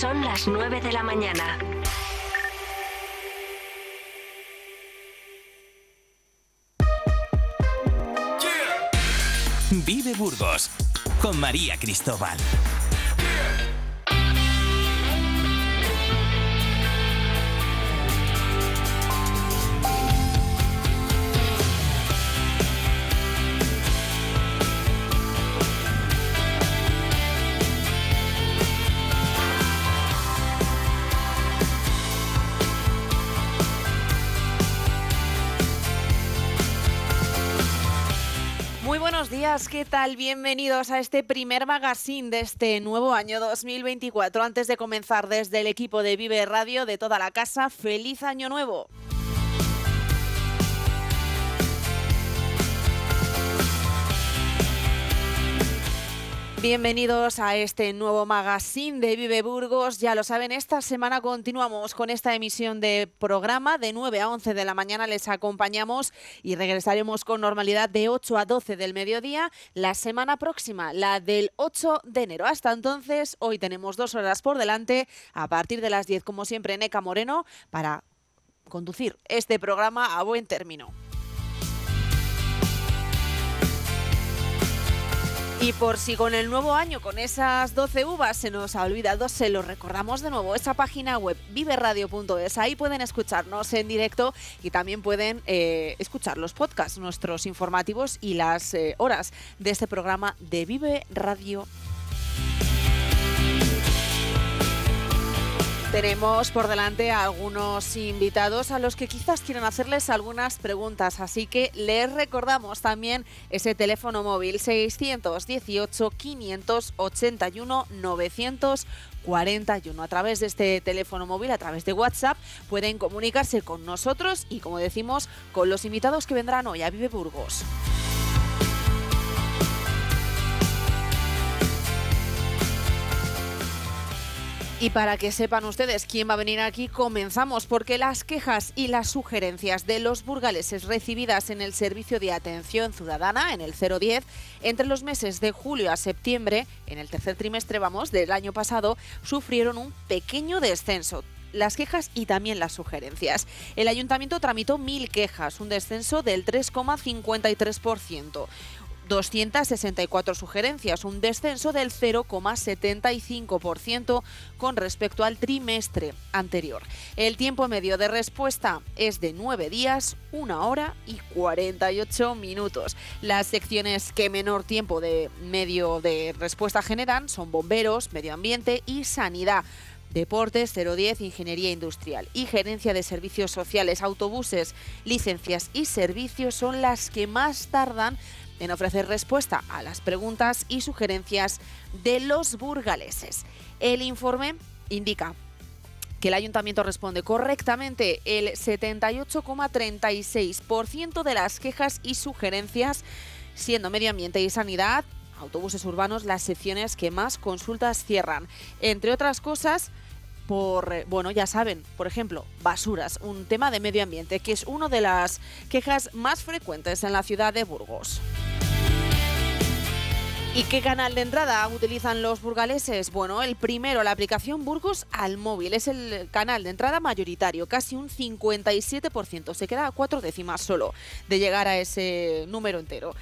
Son las 9 de la mañana. Vive Burgos con María Cristóbal. Días, ¿qué tal? Bienvenidos a este primer magazine de este nuevo año 2024. Antes de comenzar desde el equipo de Vive Radio de toda la casa, feliz año nuevo. Bienvenidos a este nuevo magazine de Vive Burgos. Ya lo saben, esta semana continuamos con esta emisión de programa. De 9 a 11 de la mañana les acompañamos y regresaremos con normalidad de 8 a 12 del mediodía la semana próxima, la del 8 de enero. Hasta entonces, hoy tenemos dos horas por delante, a partir de las 10, como siempre, Neca Moreno, para conducir este programa a buen término. Y por si con el nuevo año, con esas 12 uvas, se nos ha olvidado, se lo recordamos de nuevo, esa página web viveradio.es, ahí pueden escucharnos en directo y también pueden eh, escuchar los podcasts, nuestros informativos y las eh, horas de este programa de Vive Radio. Tenemos por delante a algunos invitados a los que quizás quieran hacerles algunas preguntas, así que les recordamos también ese teléfono móvil 618 581 941. A través de este teléfono móvil, a través de WhatsApp, pueden comunicarse con nosotros y, como decimos, con los invitados que vendrán hoy a Vive Burgos. Y para que sepan ustedes quién va a venir aquí, comenzamos porque las quejas y las sugerencias de los burgaleses recibidas en el servicio de atención ciudadana, en el 010, entre los meses de julio a septiembre, en el tercer trimestre, vamos, del año pasado, sufrieron un pequeño descenso las quejas y también las sugerencias. El ayuntamiento tramitó mil quejas, un descenso del 3,53%. 264 sugerencias, un descenso del 0,75% con respecto al trimestre anterior. El tiempo medio de respuesta es de 9 días, 1 hora y 48 minutos. Las secciones que menor tiempo de medio de respuesta generan son bomberos, medio ambiente y sanidad. Deportes 010, Ingeniería Industrial y Gerencia de Servicios Sociales, Autobuses, Licencias y Servicios son las que más tardan en ofrecer respuesta a las preguntas y sugerencias de los burgaleses. El informe indica que el ayuntamiento responde correctamente el 78,36% de las quejas y sugerencias, siendo medio ambiente y sanidad, autobuses urbanos las secciones que más consultas cierran. Entre otras cosas, por, eh, bueno, ya saben, por ejemplo, basuras, un tema de medio ambiente, que es una de las quejas más frecuentes en la ciudad de Burgos. ¿Y qué canal de entrada utilizan los burgaleses? Bueno, el primero, la aplicación Burgos al móvil. Es el canal de entrada mayoritario, casi un 57%. Se queda a cuatro décimas solo de llegar a ese número entero.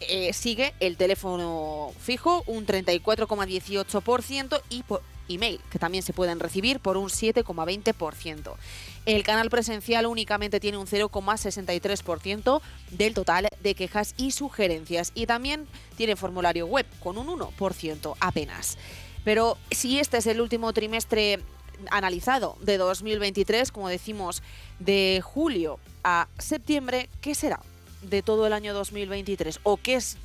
Eh, sigue el teléfono fijo, un 34,18% y por email, que también se pueden recibir por un 7,20%. El canal presencial únicamente tiene un 0,63% del total de quejas y sugerencias y también tiene formulario web con un 1% apenas. Pero si este es el último trimestre analizado de 2023, como decimos, de julio a septiembre, ¿qué será de todo el año 2023? ¿O qué es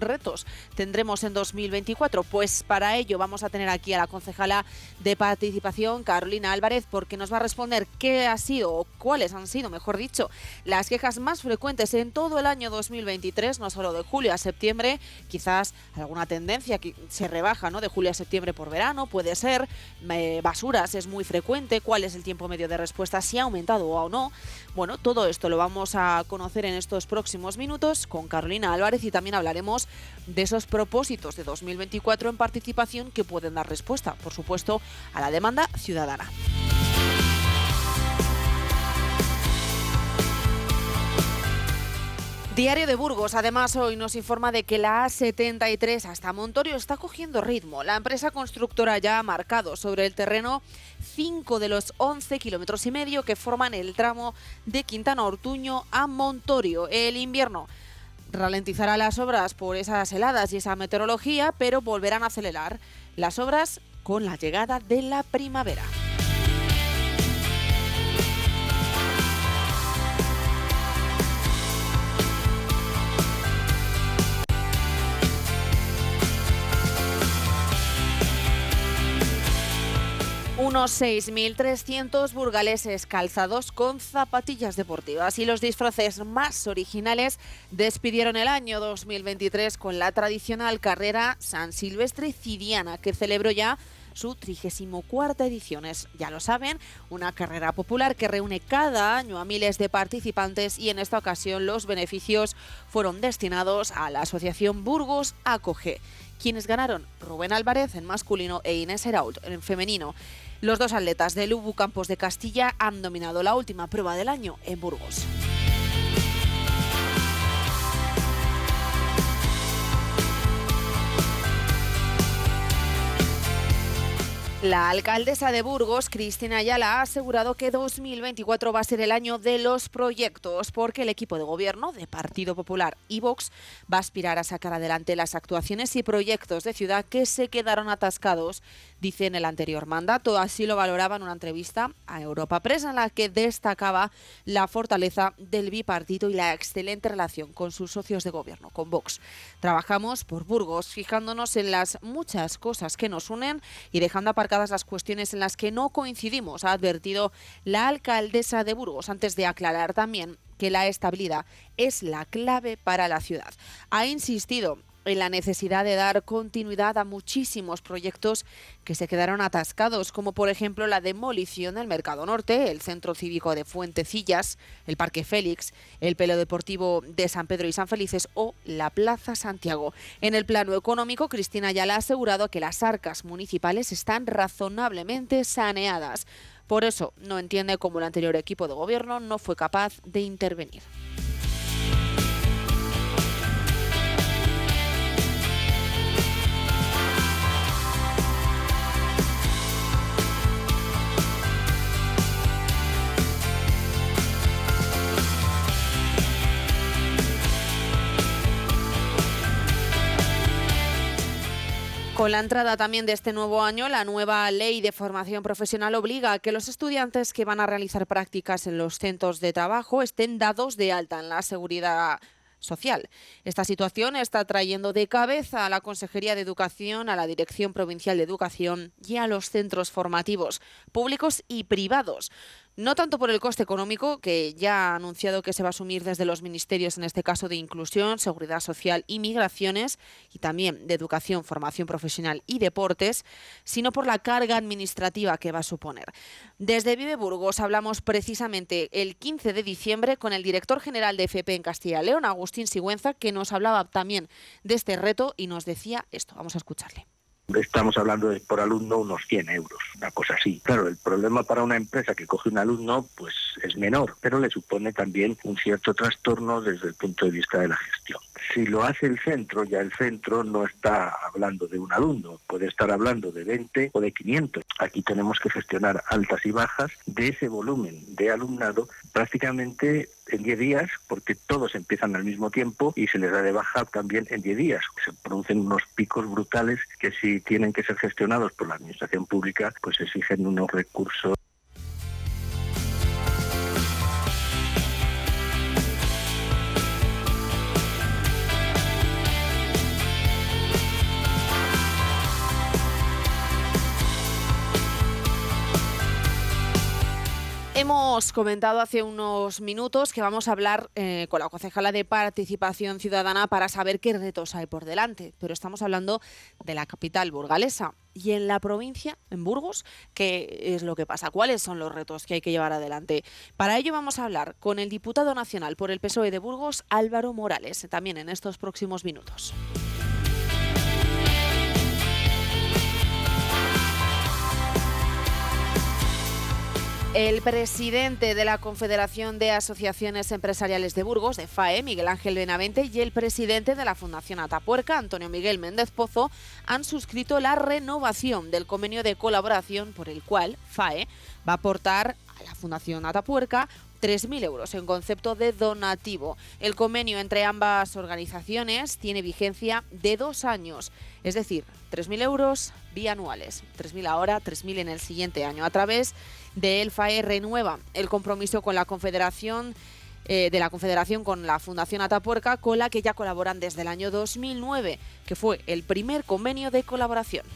retos tendremos en 2024? Pues para ello vamos a tener aquí a la concejala de participación, Carolina Álvarez, porque nos va a responder qué ha sido o cuáles han sido, mejor dicho, las quejas más frecuentes en todo el año 2023, no solo de julio a septiembre, quizás alguna tendencia que se rebaja, ¿no? De julio a septiembre por verano, puede ser, eh, basuras es muy frecuente, cuál es el tiempo medio de respuesta, si ha aumentado o no. Bueno, todo esto lo vamos a conocer en estos próximos minutos con Carolina Álvarez y también hablaremos de esos propósitos de 2024 en participación que pueden dar respuesta, por supuesto, a la demanda ciudadana. Diario de Burgos, además, hoy nos informa de que la A73 hasta Montorio está cogiendo ritmo. La empresa constructora ya ha marcado sobre el terreno 5 de los 11 kilómetros y medio que forman el tramo de Quintana Ortuño a Montorio. El invierno ralentizará las obras por esas heladas y esa meteorología, pero volverán a acelerar las obras con la llegada de la primavera. Unos 6.300 burgaleses calzados con zapatillas deportivas y los disfraces más originales despidieron el año 2023 con la tradicional carrera San Silvestre Cidiana que celebró ya su 34 edición. Es, ya lo saben, una carrera popular que reúne cada año a miles de participantes y en esta ocasión los beneficios fueron destinados a la Asociación Burgos Acoge. Quienes ganaron Rubén Álvarez en masculino e Inés Herault en femenino. Los dos atletas del Ubu Campos de Castilla han dominado la última prueba del año en Burgos. La alcaldesa de Burgos, Cristina Ayala, ha asegurado que 2024 va a ser el año de los proyectos, porque el equipo de gobierno de Partido Popular y Vox va a aspirar a sacar adelante las actuaciones y proyectos de ciudad que se quedaron atascados, dice en el anterior mandato. Así lo valoraba en una entrevista a Europa Press, en la que destacaba la fortaleza del bipartito y la excelente relación con sus socios de gobierno, con Vox. Trabajamos por Burgos, fijándonos en las muchas cosas que nos unen y dejando aparcar las cuestiones en las que no coincidimos, ha advertido la alcaldesa de Burgos, antes de aclarar también que la estabilidad es la clave para la ciudad. Ha insistido en la necesidad de dar continuidad a muchísimos proyectos que se quedaron atascados, como por ejemplo la demolición del Mercado Norte, el Centro Cívico de Fuentecillas, el Parque Félix, el Pelo Deportivo de San Pedro y San Felices o la Plaza Santiago. En el plano económico, Cristina ya ha asegurado que las arcas municipales están razonablemente saneadas. Por eso no entiende cómo el anterior equipo de gobierno no fue capaz de intervenir. Con la entrada también de este nuevo año, la nueva ley de formación profesional obliga a que los estudiantes que van a realizar prácticas en los centros de trabajo estén dados de alta en la seguridad social. Esta situación está trayendo de cabeza a la Consejería de Educación, a la Dirección Provincial de Educación y a los centros formativos públicos y privados no tanto por el coste económico, que ya ha anunciado que se va a asumir desde los ministerios, en este caso de Inclusión, Seguridad Social y Migraciones, y también de Educación, Formación Profesional y Deportes, sino por la carga administrativa que va a suponer. Desde Vive Burgos hablamos precisamente el 15 de diciembre con el director general de FP en Castilla y León, Agustín Sigüenza, que nos hablaba también de este reto y nos decía esto. Vamos a escucharle. Estamos hablando de por alumno unos 100 euros, una cosa así. Claro, el problema para una empresa que coge un alumno pues es menor, pero le supone también un cierto trastorno desde el punto de vista de la gestión. Si lo hace el centro, ya el centro no está hablando de un alumno, puede estar hablando de 20 o de 500. Aquí tenemos que gestionar altas y bajas de ese volumen de alumnado prácticamente en 10 días, porque todos empiezan al mismo tiempo y se les da de baja también en 10 días. Se producen unos picos brutales que si tienen que ser gestionados por la administración pública, pues exigen unos recursos Hemos comentado hace unos minutos que vamos a hablar eh, con la concejala de Participación Ciudadana para saber qué retos hay por delante, pero estamos hablando de la capital burgalesa. Y en la provincia, en Burgos, ¿qué es lo que pasa? ¿Cuáles son los retos que hay que llevar adelante? Para ello vamos a hablar con el diputado nacional por el PSOE de Burgos, Álvaro Morales, también en estos próximos minutos. El presidente de la Confederación de Asociaciones Empresariales de Burgos, de FAE, Miguel Ángel Benavente, y el presidente de la Fundación Atapuerca, Antonio Miguel Méndez Pozo, han suscrito la renovación del convenio de colaboración por el cual FAE va a aportar a la Fundación Atapuerca 3.000 euros en concepto de donativo. El convenio entre ambas organizaciones tiene vigencia de dos años, es decir, 3.000 euros bianuales, 3.000 ahora, 3.000 en el siguiente año. A través de el FAE renueva el compromiso con la Confederación eh, de la Confederación con la Fundación Atapuerca, con la que ya colaboran desde el año 2009, que fue el primer convenio de colaboración.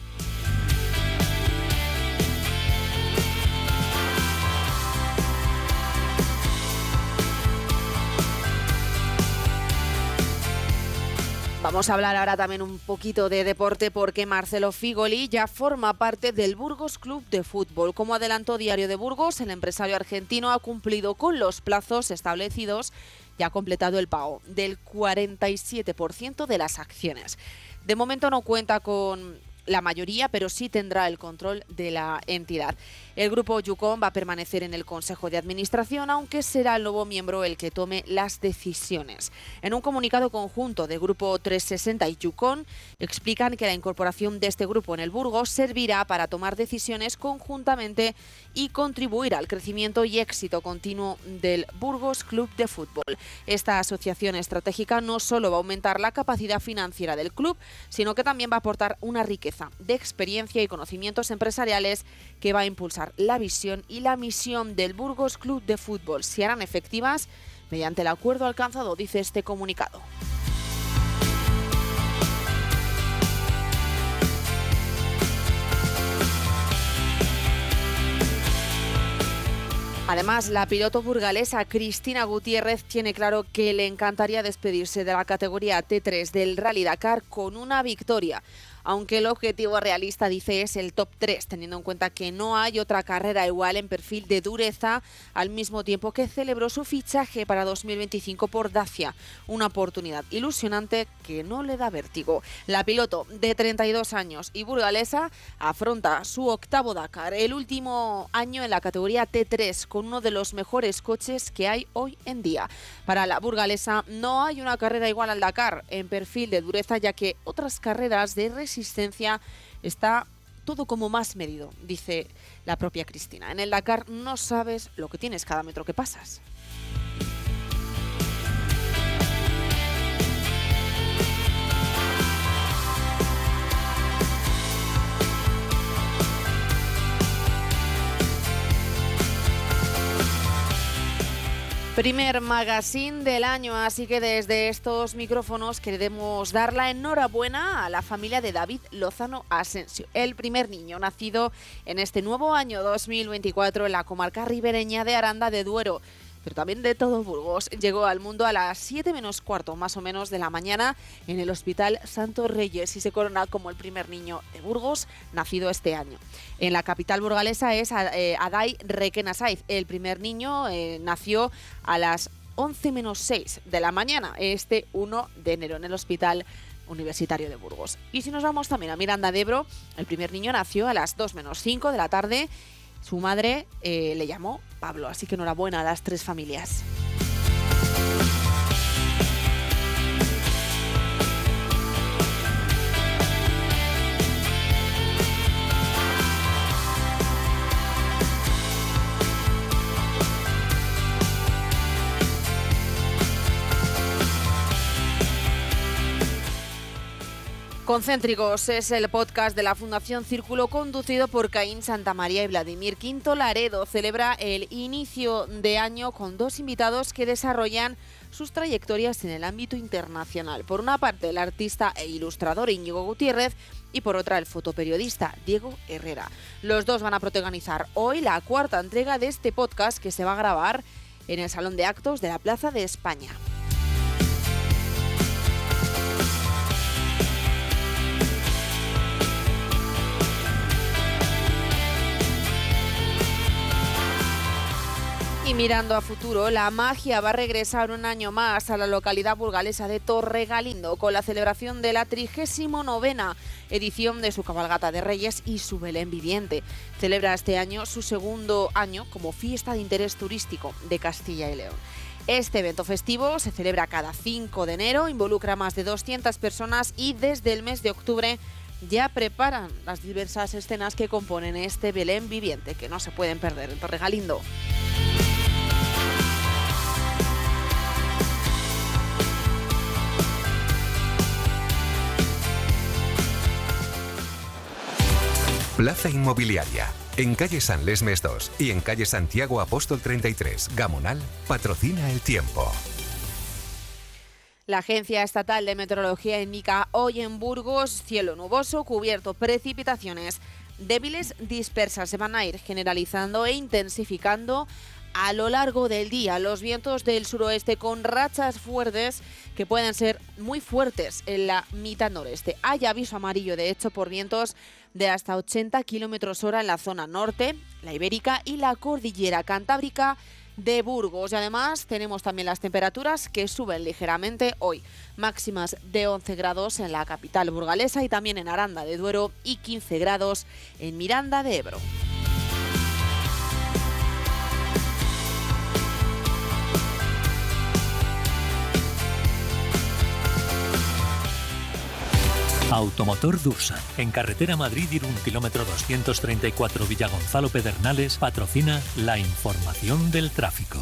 Vamos a hablar ahora también un poquito de deporte porque Marcelo Figoli ya forma parte del Burgos Club de Fútbol. Como adelantó Diario de Burgos, el empresario argentino ha cumplido con los plazos establecidos y ha completado el pago del 47% de las acciones. De momento no cuenta con la mayoría, pero sí tendrá el control de la entidad. El grupo Yukon va a permanecer en el Consejo de Administración, aunque será el nuevo miembro el que tome las decisiones. En un comunicado conjunto de Grupo 360 y Yukon, explican que la incorporación de este grupo en el Burgos servirá para tomar decisiones conjuntamente y contribuir al crecimiento y éxito continuo del Burgos Club de Fútbol. Esta asociación estratégica no solo va a aumentar la capacidad financiera del club, sino que también va a aportar una riqueza de experiencia y conocimientos empresariales que va a impulsar la visión y la misión del Burgos Club de Fútbol. Se harán efectivas mediante el acuerdo alcanzado, dice este comunicado. Además, la piloto burgalesa Cristina Gutiérrez tiene claro que le encantaría despedirse de la categoría T3 del Rally Dakar con una victoria aunque el objetivo realista, dice, es el top 3, teniendo en cuenta que no hay otra carrera igual en perfil de dureza, al mismo tiempo que celebró su fichaje para 2025 por Dacia, una oportunidad ilusionante que no le da vértigo. La piloto de 32 años y burgalesa afronta su octavo Dakar, el último año en la categoría T3, con uno de los mejores coches que hay hoy en día. Para la burgalesa no hay una carrera igual al Dakar en perfil de dureza, ya que otras carreras de existencia está todo como más medido, dice la propia Cristina. En el Dakar no sabes lo que tienes cada metro que pasas. Primer magazine del año, así que desde estos micrófonos queremos dar la enhorabuena a la familia de David Lozano Asensio, el primer niño nacido en este nuevo año 2024 en la comarca ribereña de Aranda de Duero pero también de todo Burgos. Llegó al mundo a las 7 menos cuarto más o menos de la mañana en el Hospital Santo Reyes y se corona como el primer niño de Burgos nacido este año. En la capital burgalesa es eh, Adai Requena Saiz. El primer niño eh, nació a las 11 menos 6 de la mañana, este 1 de enero, en el Hospital Universitario de Burgos. Y si nos vamos también a Miranda de Ebro, el primer niño nació a las 2 menos 5 de la tarde su madre eh, le llamó Pablo, así que enhorabuena a las tres familias. Concéntricos es el podcast de la Fundación Círculo conducido por Caín Santamaría y Vladimir Quinto Laredo. Celebra el inicio de año con dos invitados que desarrollan sus trayectorias en el ámbito internacional. Por una parte, el artista e ilustrador Íñigo Gutiérrez y por otra, el fotoperiodista Diego Herrera. Los dos van a protagonizar hoy la cuarta entrega de este podcast que se va a grabar en el Salón de Actos de la Plaza de España. Y mirando a futuro, la magia va a regresar un año más a la localidad burgalesa de Torregalindo con la celebración de la 39 edición de su cabalgata de Reyes y su Belén viviente. Celebra este año su segundo año como fiesta de interés turístico de Castilla y León. Este evento festivo se celebra cada 5 de enero, involucra a más de 200 personas y desde el mes de octubre ya preparan las diversas escenas que componen este Belén viviente que no se pueden perder en Torregalindo. Plaza Inmobiliaria. En calle San Lesmes 2 y en calle Santiago Apóstol 33, Gamonal, patrocina el tiempo. La Agencia Estatal de Meteorología indica hoy en Burgos cielo nuboso, cubierto, precipitaciones débiles dispersas se van a ir generalizando e intensificando a lo largo del día. Los vientos del suroeste con rachas fuertes que pueden ser muy fuertes en la mitad noreste. Hay aviso amarillo, de hecho, por vientos de hasta 80 kilómetros hora en la zona norte, la ibérica y la cordillera cantábrica de Burgos. Y además tenemos también las temperaturas que suben ligeramente hoy. Máximas de 11 grados en la capital burgalesa y también en Aranda de Duero y 15 grados en Miranda de Ebro. Automotor Dursa, en carretera Madrid-Irún, kilómetro 234 Villagonzalo Pedernales, patrocina la información del tráfico.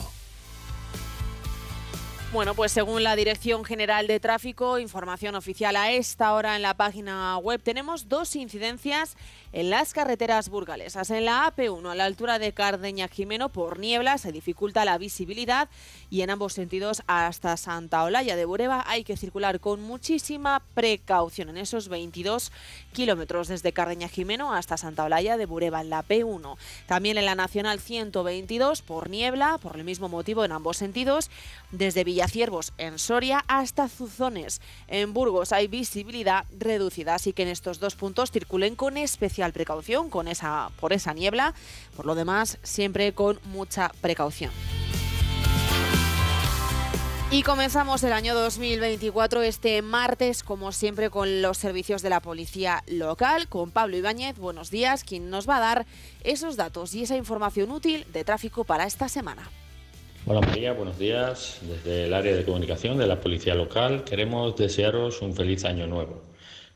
Bueno, pues según la Dirección General de Tráfico, información oficial a esta hora en la página web, tenemos dos incidencias en las carreteras burgalesas. En la AP1, a la altura de Cardeña Jimeno, por niebla se dificulta la visibilidad y en ambos sentidos hasta Santa Olaya de Bureba hay que circular con muchísima precaución en esos 22 kilómetros desde Cardeña Jimeno hasta Santa Olaya de Bureba en la P1. También en la Nacional 122 por niebla, por el mismo motivo en ambos sentidos, desde Villaciervos en Soria hasta Zuzones. En Burgos hay visibilidad reducida, así que en estos dos puntos circulen con especial precaución con esa, por esa niebla. Por lo demás, siempre con mucha precaución. Y comenzamos el año 2024 este martes, como siempre, con los servicios de la policía local, con Pablo Ibáñez. Buenos días, quien nos va a dar esos datos y esa información útil de tráfico para esta semana. Hola María, buenos días. Desde el área de comunicación de la policía local queremos desearos un feliz año nuevo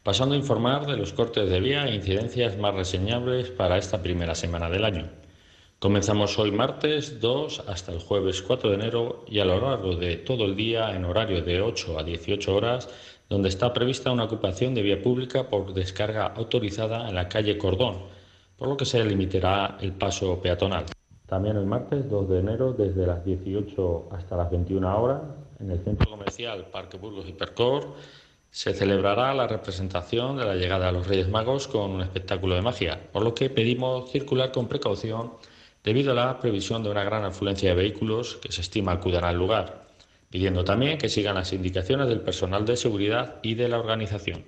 pasando a informar de los cortes de vía e incidencias más reseñables para esta primera semana del año. Comenzamos hoy martes 2 hasta el jueves 4 de enero y a lo largo de todo el día en horario de 8 a 18 horas, donde está prevista una ocupación de vía pública por descarga autorizada en la calle Cordón, por lo que se limitará el paso peatonal. También el martes 2 de enero desde las 18 hasta las 21 horas en el centro comercial Parque Burgos Hipercor se celebrará la representación de la llegada de los Reyes Magos con un espectáculo de magia, por lo que pedimos circular con precaución debido a la previsión de una gran afluencia de vehículos que se estima acudirán al lugar, pidiendo también que sigan las indicaciones del personal de seguridad y de la organización.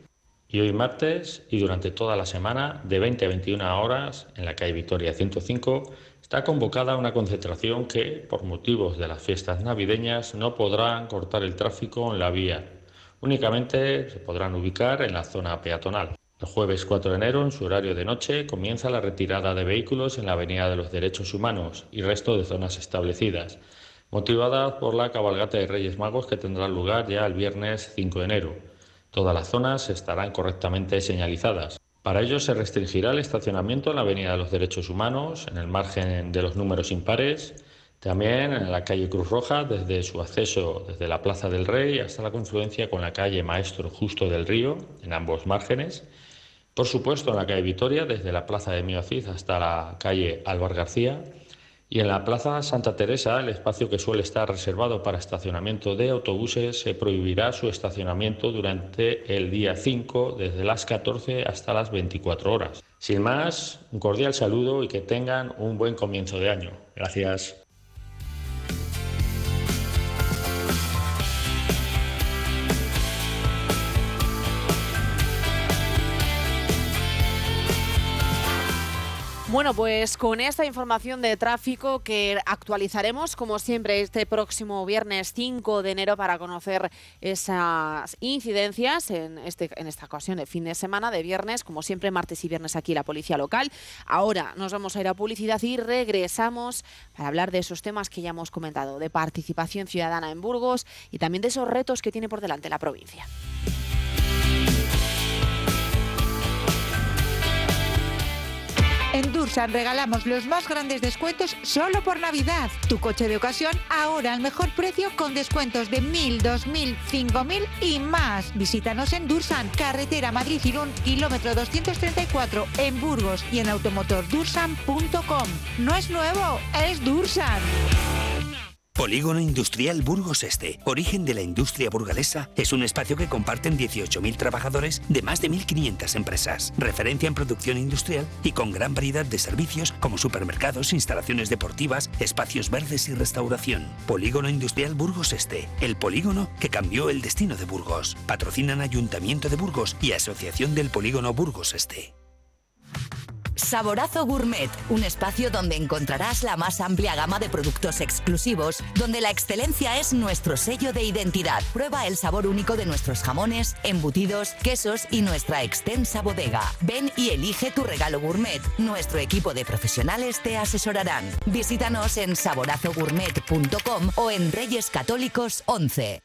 Y hoy martes y durante toda la semana, de 20 a 21 horas, en la calle Victoria 105, está convocada una concentración que, por motivos de las fiestas navideñas, no podrán cortar el tráfico en la vía Únicamente se podrán ubicar en la zona peatonal. El jueves 4 de enero, en su horario de noche, comienza la retirada de vehículos en la Avenida de los Derechos Humanos y resto de zonas establecidas, motivada por la cabalgata de Reyes Magos que tendrá lugar ya el viernes 5 de enero. Todas las zonas estarán correctamente señalizadas. Para ello se restringirá el estacionamiento en la Avenida de los Derechos Humanos, en el margen de los números impares, También en la calle Cruz Roja, desde su acceso desde la Plaza del Rey hasta la confluencia con la calle Maestro Justo del Río, en ambos márgenes. Por supuesto, en la calle Vitoria, desde la Plaza de Miocid hasta la calle Álvar García. Y en la Plaza Santa Teresa, el espacio que suele estar reservado para estacionamiento de autobuses, se prohibirá su estacionamiento durante el día 5, desde las 14 hasta las 24 horas. Sin más, un cordial saludo y que tengan un buen comienzo de año. Gracias. Bueno, pues con esta información de tráfico que actualizaremos, como siempre, este próximo viernes 5 de enero para conocer esas incidencias en, este, en esta ocasión de fin de semana, de viernes, como siempre, martes y viernes aquí la Policía Local. Ahora nos vamos a ir a publicidad y regresamos para hablar de esos temas que ya hemos comentado, de participación ciudadana en Burgos y también de esos retos que tiene por delante la provincia. En Dursan regalamos los más grandes descuentos solo por Navidad. Tu coche de ocasión ahora al mejor precio con descuentos de 1.000, 2.000, 5.000 y más. Visítanos en Dursan, carretera Madrid-Irún, kilómetro 234 en Burgos y en automotordursan.com. No es nuevo, es Dursan. Polígono Industrial Burgos Este, origen de la industria burgalesa, es un espacio que comparten 18.000 trabajadores de más de 1.500 empresas, referencia en producción industrial y con gran variedad de servicios como supermercados, instalaciones deportivas, espacios verdes y restauración. Polígono Industrial Burgos Este, el polígono que cambió el destino de Burgos. Patrocinan Ayuntamiento de Burgos y Asociación del Polígono Burgos Este. Saborazo Gourmet, un espacio donde encontrarás la más amplia gama de productos exclusivos, donde la excelencia es nuestro sello de identidad. Prueba el sabor único de nuestros jamones, embutidos, quesos y nuestra extensa bodega. Ven y elige tu regalo gourmet. Nuestro equipo de profesionales te asesorarán. Visítanos en saborazogourmet.com o en Reyes Católicos 11.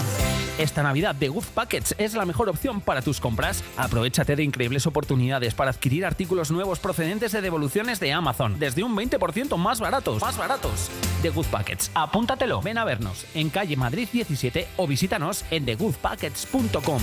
Esta Navidad The Good Packets es la mejor opción para tus compras. Aprovechate de increíbles oportunidades para adquirir artículos nuevos procedentes de devoluciones de Amazon, desde un 20% más baratos. Más baratos. The Good Packets. Apúntatelo. Ven a vernos en calle Madrid 17 o visítanos en thegoodpackets.com.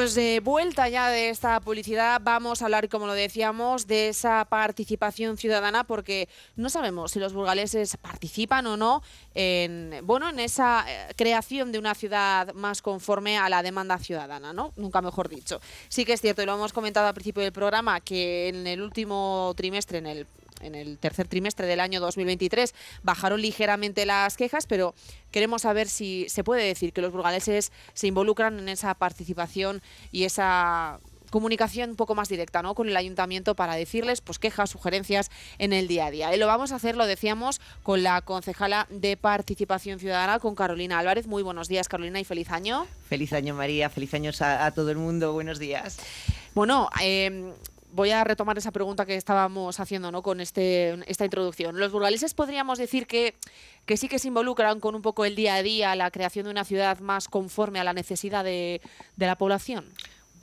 pues de vuelta ya de esta publicidad vamos a hablar, como lo decíamos, de esa participación ciudadana porque no sabemos si los burgaleses participan o no en, bueno, en esa eh, creación de una ciudad más conforme a la demanda ciudadana, ¿no? Nunca mejor dicho. Sí que es cierto, y lo hemos comentado al principio del programa, que en el último trimestre, en el en el tercer trimestre del año 2023 bajaron ligeramente las quejas, pero queremos saber si se puede decir que los burgaleses se involucran en esa participación y esa comunicación un poco más directa ¿no? con el ayuntamiento para decirles pues quejas, sugerencias en el día a día. Y lo vamos a hacer, lo decíamos, con la concejala de Participación Ciudadana, con Carolina Álvarez. Muy buenos días, Carolina, y feliz año. Feliz año, María. Feliz año a, a todo el mundo. Buenos días. Bueno, eh, voy a retomar esa pregunta que estábamos haciendo ¿no? con este, esta introducción. ¿Los burgaleses podríamos decir que, que sí que se involucran con un poco el día a día, la creación de una ciudad más conforme a la necesidad de, de la población?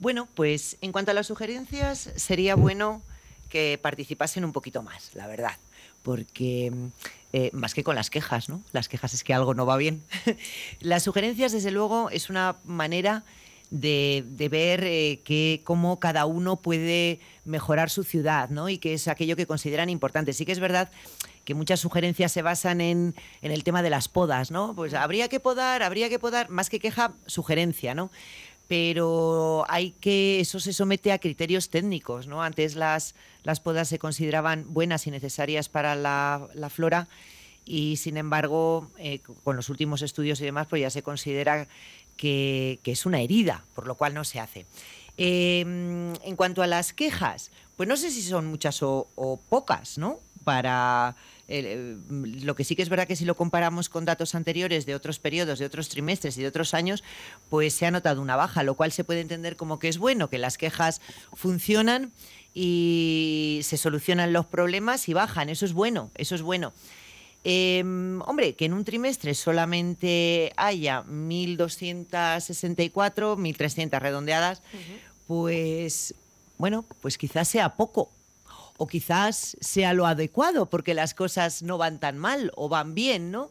Bueno, pues en cuanto a las sugerencias, sería bueno que participasen un poquito más, la verdad porque eh, más que con las quejas, ¿no? Las quejas es que algo no va bien. las sugerencias, desde luego, es una manera de, ver eh, cómo cada uno puede mejorar su ciudad, ¿no? Y que es aquello que consideran importante. Sí que es verdad que muchas sugerencias se basan en, en el tema de las podas, ¿no? Pues habría que podar, habría que podar, más que queja, sugerencia, ¿no? pero hay que eso se somete a criterios técnicos, ¿no? Antes las, las podas se consideraban buenas y necesarias para la, flora y sin embargo eh, con los últimos estudios y demás pues ya se considera que, es una herida, por lo cual no se hace. Em, en cuanto a las quejas, pues no sé si son muchas o, pocas, ¿no? Para eh, lo que sí que es verdad que si lo comparamos con datos anteriores de otros periodos, de otros trimestres y de otros años, pues se ha notado una baja, lo cual se puede entender como que es bueno, que las quejas funcionan y se solucionan los problemas y bajan. Eso es bueno, eso es bueno. Em, hombre, que en un trimestre solamente haya 1.264, 1.300 redondeadas, pues bueno, pues quizás sea poco, o quizás sea lo adecuado porque las cosas no van tan mal o van bien, ¿no?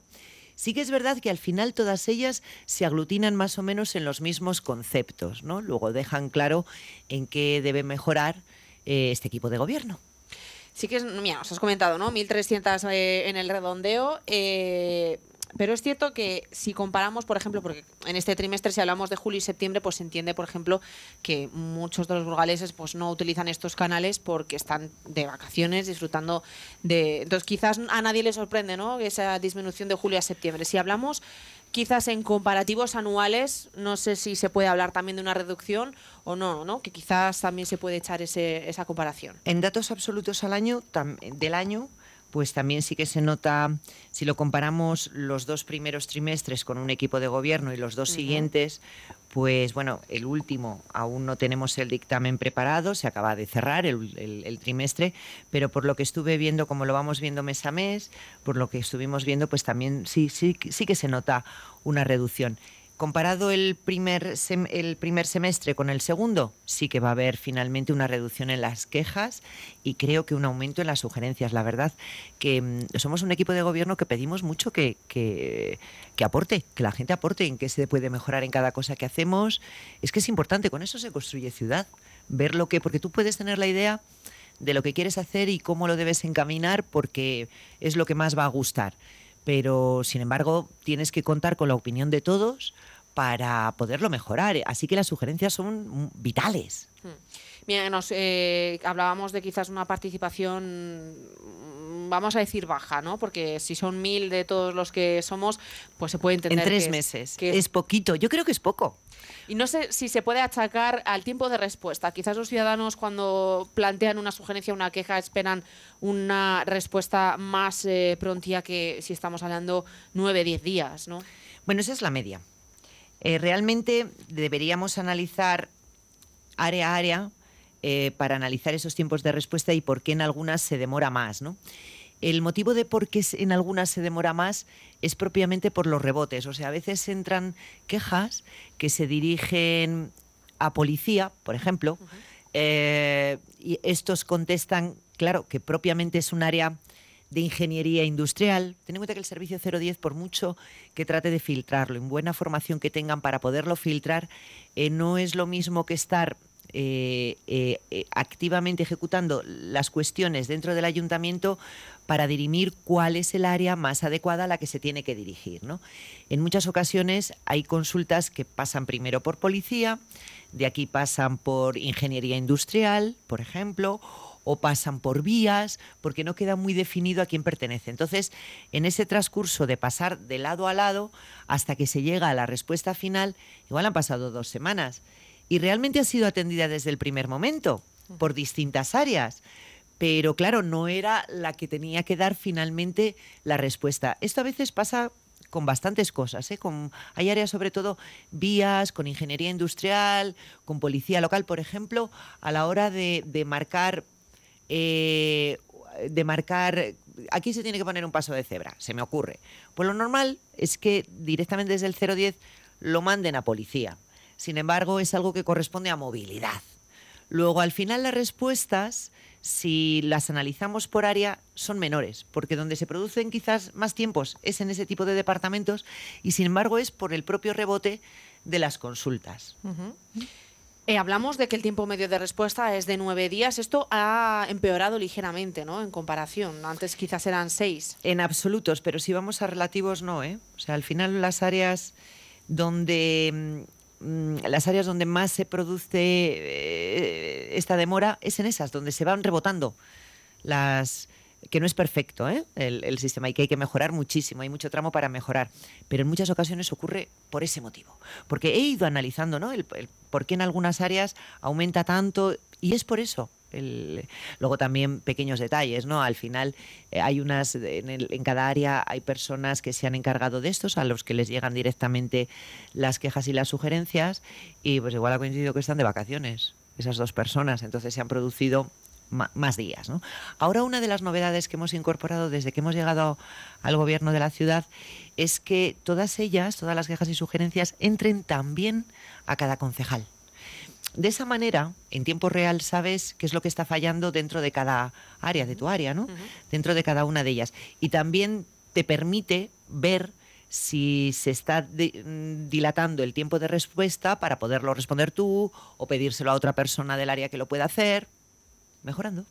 Sí que es verdad que al final todas ellas se aglutinan más o menos en los mismos conceptos, ¿no? Luego dejan claro en qué debe mejorar eh, este equipo de gobierno. Sí que es, mira, os has comentado, ¿no? 1.300 eh, en el redondeo. Eh, pero es cierto que si comparamos, por ejemplo, porque en este trimestre si hablamos de julio y septiembre, pues se entiende, por ejemplo, que muchos de los burgaleses pues no utilizan estos canales porque están de vacaciones disfrutando de... Entonces quizás a nadie le sorprende ¿no? esa disminución de julio a septiembre. Si hablamos quizás en comparativos anuales, no sé si se puede hablar también de una reducción o no, ¿no? Que quizás también se puede echar ese, esa comparación. En datos absolutos al año, del año, pues también sí que se nota, si lo comparamos los dos primeros trimestres con un equipo de gobierno y los dos siguientes, pues bueno, el último aún no tenemos el dictamen preparado, se acaba de cerrar el, trimestre, pero por lo que estuve viendo, como lo vamos viendo mes a mes, por lo que estuvimos viendo, pues también sí, sí, sí que se nota una reducción. Comparado el primer, el primer semestre con el segundo, sí que va a haber finalmente una reducción en las quejas y creo que un aumento en las sugerencias. La verdad que mm, somos un equipo de gobierno que pedimos mucho que, que, aporte, que la gente aporte en qué se puede mejorar en cada cosa que hacemos. Es que es importante, con eso se construye ciudad. Ver lo que, porque tú puedes tener la idea de lo que quieres hacer y cómo lo debes encaminar porque es lo que más va a gustar pero sin embargo tienes que contar con la opinión de todos para poderlo mejorar. Así que las sugerencias son vitales. Hmm. Mira, nos eh, hablábamos de quizás una participación vamos a decir baja, ¿no? Porque si son mil de todos los que somos, pues se puede entender. En tres meses. que es poquito. Yo creo que es poco. Y no sé si se puede achacar al tiempo de respuesta. Quizás los ciudadanos cuando plantean una sugerencia, una queja, esperan una respuesta más eh, prontía que si estamos hablando nueve, diez días, ¿no? Bueno, esa es la media. Eh, realmente deberíamos analizar área a área eh, para analizar esos tiempos de respuesta y por qué en algunas se demora más, ¿no? El motivo de por qué en algunas se demora más es propiamente por los rebotes. O sea, a veces entran quejas que se dirigen a policía, por ejemplo, eh, y estos contestan, claro, que propiamente es un área de ingeniería industrial. Ten en cuenta que el servicio 010, por mucho que trate de filtrarlo, en buena formación que tengan para poderlo filtrar, eh, no es lo mismo que estar eh, eh, activamente ejecutando las cuestiones dentro del ayuntamiento para dirimir cuál es el área más adecuada a la que se tiene que dirigir. ¿no? En muchas ocasiones hay consultas que pasan primero por policía, de aquí pasan por ingeniería industrial, por ejemplo, o pasan por vías, porque no queda muy definido a quién pertenece. Entonces, en ese transcurso de pasar de lado a lado hasta que se llega a la respuesta final, igual han pasado dos semanas. Y realmente ha sido atendida desde el primer momento, por distintas áreas. Pero claro, no era la que tenía que dar finalmente la respuesta. Esto a veces pasa con bastantes cosas. ¿eh? Con, hay áreas sobre todo vías, con ingeniería industrial, con policía local, por ejemplo, a la hora de, de marcar... Eh, de marcar aquí se tiene que poner un paso de cebra, se me ocurre. Pues lo normal es que directamente desde el 010 lo manden a policía. Sin embargo, es algo que corresponde a movilidad. Luego, al final, las respuestas, si las analizamos por área, son menores, porque donde se producen quizás más tiempos es en ese tipo de departamentos y, sin embargo, es por el propio rebote de las consultas. Eh, hablamos de que el tiempo medio de respuesta es de nueve días. Esto ha empeorado ligeramente, ¿no? En comparación. Antes quizás eran seis. En absolutos, pero si vamos a relativos, no, ¿eh? O sea, al final las áreas donde mm, las áreas donde más se produce eh, esta demora es en esas, donde se van rebotando las, que no es perfecto ¿eh? el, sistema y que hay que mejorar muchísimo, hay mucho tramo para mejorar, pero en muchas ocasiones ocurre por ese motivo, porque he ido analizando ¿no? el, por qué en algunas áreas aumenta tanto y es por eso. Luego también pequeños detalles, ¿no? Al final eh, hay unas en, en, cada área hay personas que se han encargado de estos, a los que les llegan directamente las quejas y las sugerencias y pues igual ha coincidido que están de vacaciones esas dos personas, entonces se han producido más días. ¿no? Ahora una de las novedades que hemos incorporado desde que hemos llegado al gobierno de la ciudad es que todas ellas, todas las quejas y sugerencias, entren también a cada concejal. De esa manera, en tiempo real, sabes qué es lo que está fallando dentro de cada área, de tu área, ¿no? Dentro de cada una de ellas. Y también te permite ver si se está mm, dilatando el tiempo de respuesta para poderlo responder tú o pedírselo a otra persona del área que lo pueda hacer mejorando.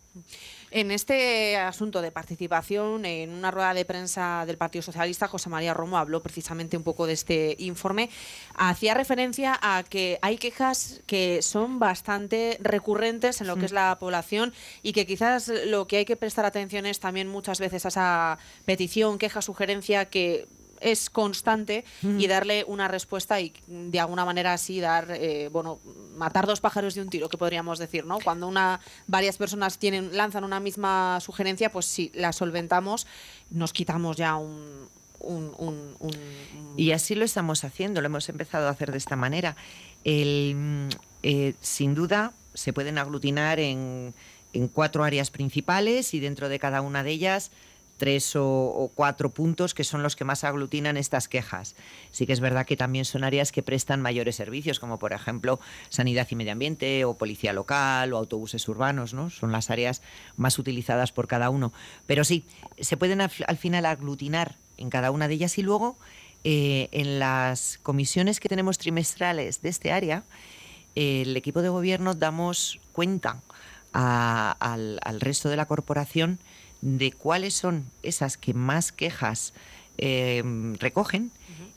En este asunto de participación, en una rueda de prensa del Partido Socialista, José María Romo habló precisamente un poco de este informe. Hacía referencia a que hay quejas que son bastante recurrentes en lo que es la población y que quizás lo que hay que prestar atención es también muchas veces a esa petición, queja, sugerencia que es constante y darle una respuesta y de alguna manera así dar, eh, bueno, matar dos pájaros de un tiro, que podríamos decir, ¿no? Cuando una, varias personas tienen, lanzan una misma sugerencia, pues si la solventamos, nos quitamos ya un, Y así lo estamos haciendo, lo hemos empezado a hacer de esta manera. El, eh, sin duda, se pueden aglutinar en, en cuatro áreas principales y dentro de cada una de ellas tres o, cuatro puntos que son los que más aglutinan estas quejas. Sí que es verdad que también son áreas que prestan mayores servicios, como por ejemplo sanidad y medio ambiente, o policía local, o autobuses urbanos, ¿no? Son las áreas más utilizadas por cada uno. Pero sí, se pueden al, final aglutinar en cada una de ellas y luego eh, en las comisiones que tenemos trimestrales de este área, el equipo de gobierno damos cuenta al, al resto de la corporación de cuáles son esas que más quejas em, recogen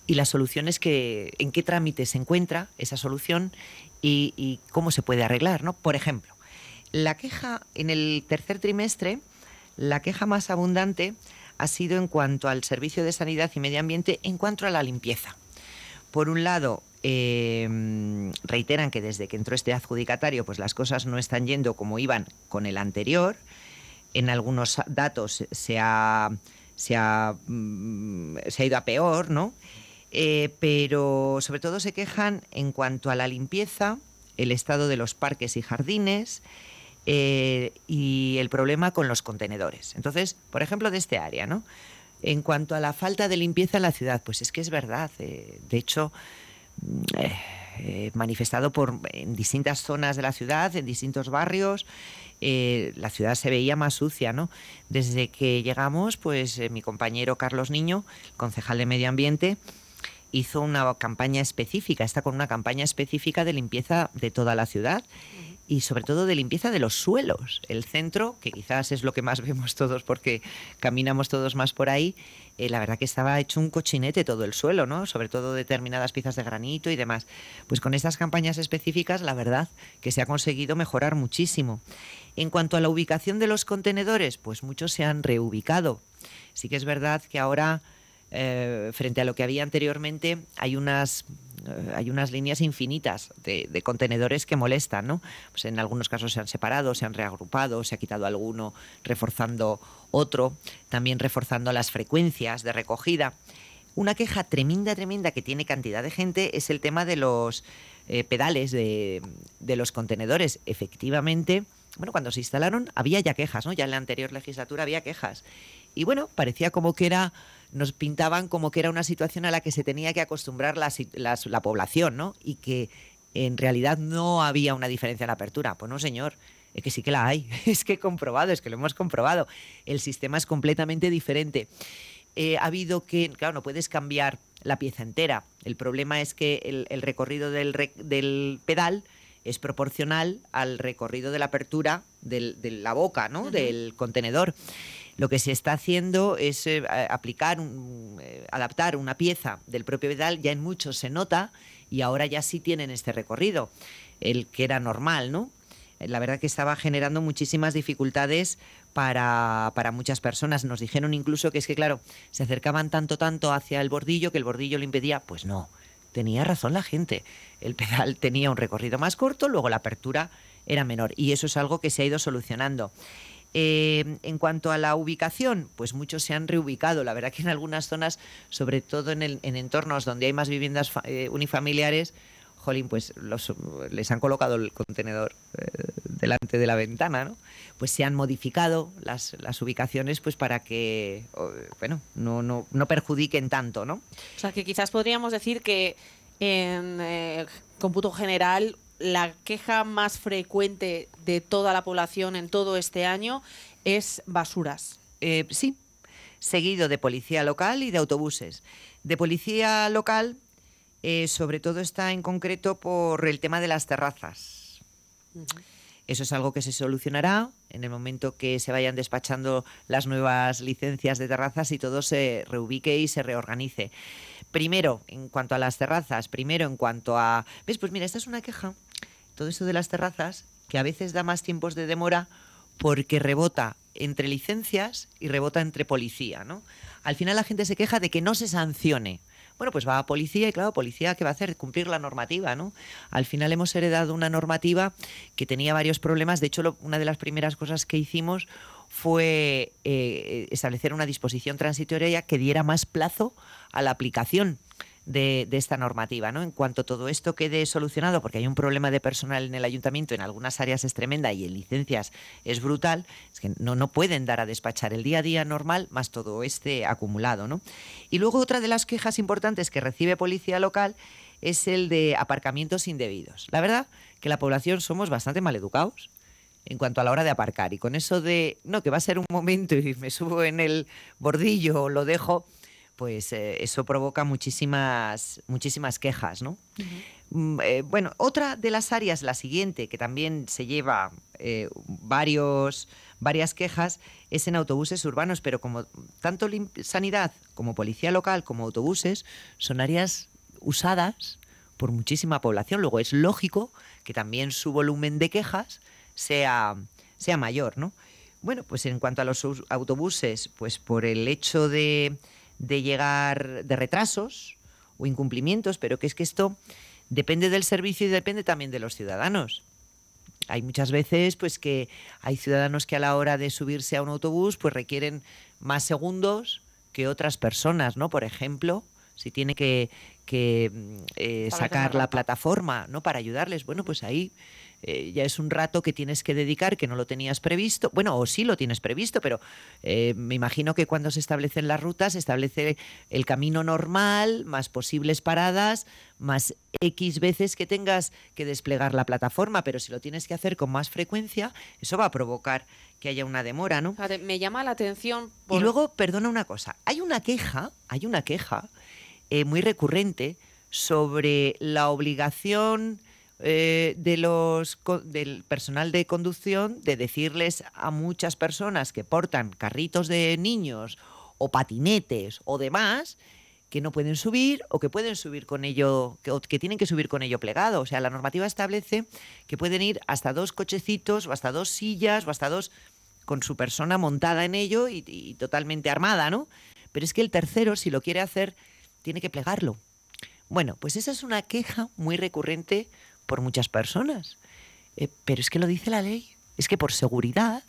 y las soluciones que, en qué trámite se encuentra esa solución y, cómo se puede arreglar. ¿no? Por ejemplo, la queja en el tercer trimestre, la queja más abundante ha sido en cuanto al servicio de sanidad y medio ambiente, en cuanto a la limpieza. Por un lado, em, reiteran que desde que entró este adjudicatario, pues las cosas no están yendo como iban con el anterior en algunos datos se ha, se ha, mm, se ha ido a peor, ¿no? Eh, pero sobre todo se quejan en cuanto a la limpieza, el estado de los parques y jardines eh, y el problema con los contenedores. Entonces, por ejemplo, de este área, ¿no? En cuanto a la falta de limpieza en la ciudad, pues es que es verdad. Eh, de hecho, mm, manifestado por en distintas zonas de la ciudad, en distintos barrios, eh, la ciudad se veía más sucia, ¿no? Desde que llegamos, pues eh, mi compañero Carlos Niño, concejal de Medio Ambiente, hizo una campaña específica, está con una campaña específica de limpieza de toda la ciudad y sobre todo de limpieza de los suelos. El centro, que quizás es lo que más vemos todos porque caminamos todos más por ahí, eh, la verdad que estaba hecho un cochinete todo el suelo, ¿no? Sobre todo determinadas piezas de granito y demás. Pues con estas campañas específicas, la verdad que se ha conseguido mejorar muchísimo. En cuanto a la ubicación de los contenedores, pues muchos se han reubicado. Sí que es verdad que ahora eh, frente a lo que había anteriormente, hay unas, hay unas líneas infinitas de, contenedores que molestan. ¿no? Pues en algunos casos se han separado, se han reagrupado, se ha quitado alguno, reforzando otro, también reforzando las frecuencias de recogida. Una queja tremenda, tremenda que tiene cantidad de gente es el tema de los eh, pedales de, de los contenedores. Efectivamente, bueno, cuando se instalaron había ya quejas, ¿no? Ya en la anterior legislatura había quejas. Y bueno, parecía como que era, nos pintaban como que era una situación a la que se tenía que acostumbrar la, población, ¿no? Y que en realidad no había una diferencia en la apertura. Pues no, señor, es que sí que la hay. Es que he comprobado, es que lo hemos comprobado. El sistema es completamente diferente. Eh, ha habido que, claro, no puedes cambiar la pieza entera. El problema es que el, el recorrido del, pedal es proporcional al recorrido de la apertura del- de la boca, ¿no? Del contenedor. Lo que se está haciendo es eh, aplicar, eh, adaptar una pieza del propio pedal, ya en muchos se nota y ahora ya sí tienen este recorrido, el que era normal, ¿no? La verdad que estaba generando muchísimas dificultades para, para muchas personas. Nos dijeron incluso que es que, claro, se acercaban tanto, tanto hacia el bordillo que el bordillo lo impedía. Pues no, tenía razón la gente. El pedal tenía un recorrido más corto, luego la apertura era menor. Y eso es algo que se ha ido solucionando. Eh, en cuanto a la ubicación, pues muchos se han reubicado. La verdad que en algunas zonas, sobre todo en, el- en entornos donde hay más viviendas eh, unifamiliares, jolín, pues los- les han colocado el contenedor eh, delante de la ventana, ¿no? Pues se han modificado las, las ubicaciones pues para que, bueno, no, no, no perjudiquen tanto, ¿no? O sea, que quizás podríamos decir que en eh, cómputo general la queja más frecuente de toda la población en todo este año es basuras. Eh, sí, seguido de policía local y de autobuses. De policía local, eh, sobre todo está en concreto por el tema de las terrazas. Eso es algo que se solucionará en el momento que se vayan despachando las nuevas licencias de terrazas y todo se reubique y se reorganice. Primero, en cuanto a las terrazas, primero en cuanto a... ¿Ves? Pues mira, esta es una queja, todo esto de las terrazas, que a veces da más tiempos de demora porque rebota entre licencias y rebota entre policía, ¿no? Al final la gente se queja de que no se sancione. Bueno, pues va a policía y claro, policía, ¿qué va a hacer? Cumplir la normativa, ¿no? Al final hemos heredado una normativa que tenía varios problemas. De hecho, una de las primeras cosas que hicimos fue eh, establecer una disposición transitoria que diera más plazo a la aplicación de, esta normativa. ¿no? En cuanto todo esto quede solucionado, porque hay un problema de personal en el ayuntamiento, en algunas áreas es tremenda y en licencias es brutal, es que no, no pueden dar a despachar el día a día normal más todo este acumulado. ¿no? Y luego otra de las quejas importantes que recibe Policía Local es el de aparcamientos indebidos. La verdad que la población somos bastante maleducados en cuanto a la hora de aparcar. Y con eso de, no, que va a ser un momento y me subo en el bordillo o lo dejo, pues eh, eso provoca muchísimas, muchísimas quejas, ¿no? Mm, eh, bueno, otra de las áreas, la siguiente, que también se lleva eh, varios, varias quejas, es en autobuses urbanos, pero como tanto sanidad como policía local como autobuses son áreas usadas por muchísima población. Luego es lógico que también su volumen de quejas sea, sea mayor, ¿no? Bueno, pues en cuanto a los autobuses, pues por el hecho de, de llegar de retrasos o incumplimientos, pero que es que esto depende del servicio y depende también de los ciudadanos. Hay muchas veces pues que hay ciudadanos que a la hora de subirse a un autobús pues requieren más segundos que otras personas, ¿no? Por ejemplo, si tiene que, que, mm, eh, sacar la plataforma, ¿no? Para ayudarles, bueno, pues ahí eh, ya es un rato que tienes que dedicar que no lo tenías previsto. Bueno, o sí lo tienes previsto, pero eh, me imagino que cuando se establecen las rutas, se establece el camino normal, más posibles paradas, más X veces que tengas que desplegar la plataforma, pero si lo tienes que hacer con más frecuencia, eso va a provocar que haya una demora, ¿no? Me llama la atención. Y por- luego, perdona una cosa, hay una queja, hay una queja eh, muy recurrente sobre la obligación eh, de los del personal de conducción de decirles a muchas personas que portan carritos de niños o patinetes o demás que no pueden subir o que pueden subir con ello, que, o que tienen que subir con ello plegado. O sea, la normativa establece que pueden ir hasta dos cochecitos o hasta dos sillas o hasta dos con su persona montada en ello y, y totalmente armada, ¿no? Pero es que el tercero, si lo quiere hacer, tiene que plegarlo. Bueno, pues esa es una queja muy recurrente por muchas personas. Eh, pero es que lo dice la ley. Es que por seguridad,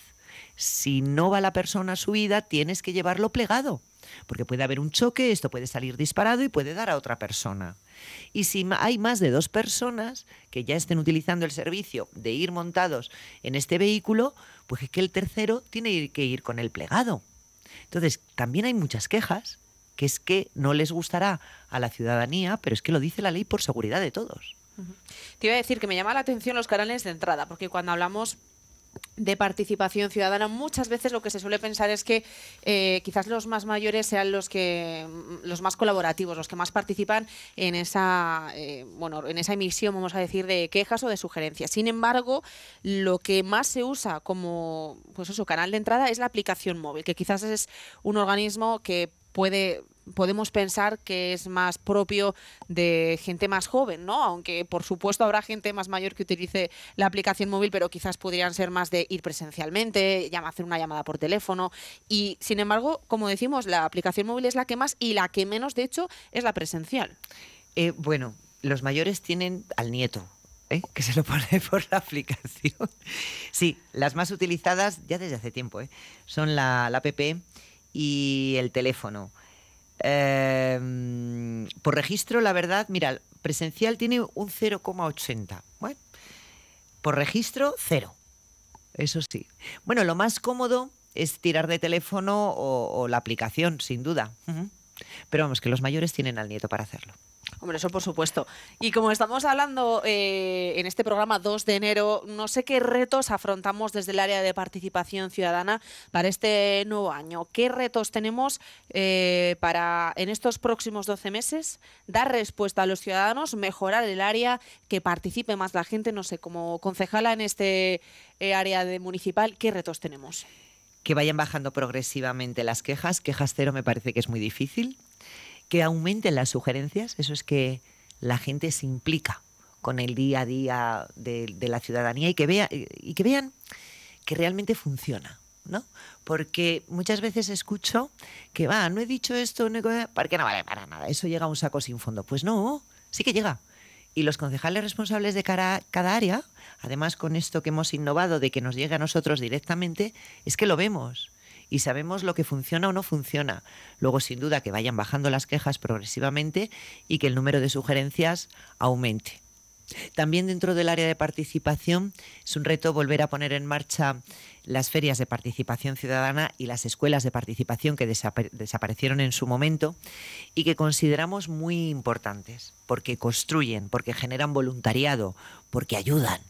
si no va la persona subida, tienes que llevarlo plegado. porque puede haber un choque, esto puede salir disparado y puede dar a otra persona. Y si hay más de dos personas que ya estén utilizando el servicio de ir montados en este vehículo, pues es que el tercero tiene que ir con el plegado. Entonces, también hay muchas quejas que es que no les gustará a la ciudadanía, pero es que lo dice la ley por seguridad de todos. Te iba a decir que me llama la atención los canales de entrada, porque cuando hablamos de participación ciudadana, muchas veces lo que se suele pensar es que eh, quizás los más mayores sean los que los más colaborativos, los que más participan en esa eh, bueno en esa emisión, vamos a decir, de quejas o de sugerencias. Sin embargo, lo que más se usa como pues eso, canal de entrada es la aplicación móvil, que quizás es un organismo que puede podemos pensar que es más propio de gente más joven, ¿no? Aunque por supuesto habrá gente más mayor que utilice la aplicación móvil, pero quizás podrían ser más de ir presencialmente, hacer una llamada por teléfono. Y sin embargo, como decimos, la aplicación móvil es la que más y la que menos, de hecho, es la presencial. Eh, bueno, los mayores tienen al nieto, ¿eh? que se lo pone por la aplicación. Sí, las más utilizadas ya desde hace tiempo ¿eh? son la app y el teléfono. Em, por registro, la verdad, mira, presencial tiene un 0,80. Bueno, por registro, cero. Eso sí. Bueno, lo más cómodo es tirar de teléfono o, la aplicación, sin duda. Pero vamos, que los mayores tienen al nieto para hacerlo. Hombre, eso por supuesto. Y como estamos hablando eh, en este programa 2 de enero, no sé qué retos afrontamos desde el área de participación ciudadana para este nuevo año. ¿Qué retos tenemos eh, para en estos próximos 12 meses dar respuesta a los ciudadanos, mejorar el área, que participe más la gente? No sé, como concejala en este eh, área de municipal, ¿qué retos tenemos? Que vayan bajando progresivamente las quejas. Quejas cero me parece que es muy difícil que aumenten las sugerencias, eso es que la gente se implica con el día a día de, la ciudadanía y que, vea, y que vean que realmente funciona. ¿no? Porque muchas veces escucho que va, no he dicho esto, no porque no vale para nada, eso llega a un saco sin fondo. Pues no, sí que llega. Y los concejales responsables de cada, cada área, además con esto que hemos innovado de que nos llegue a nosotros directamente, es que lo vemos y sabemos lo que funciona o no funciona. Luego, sin duda, que vayan bajando las quejas progresivamente y que el número de sugerencias aumente. También dentro del área de participación es un reto volver a poner en marcha las ferias de participación ciudadana y las escuelas de participación que desaparecieron en su momento y que consideramos muy importantes porque construyen, porque generan voluntariado, porque ayudan.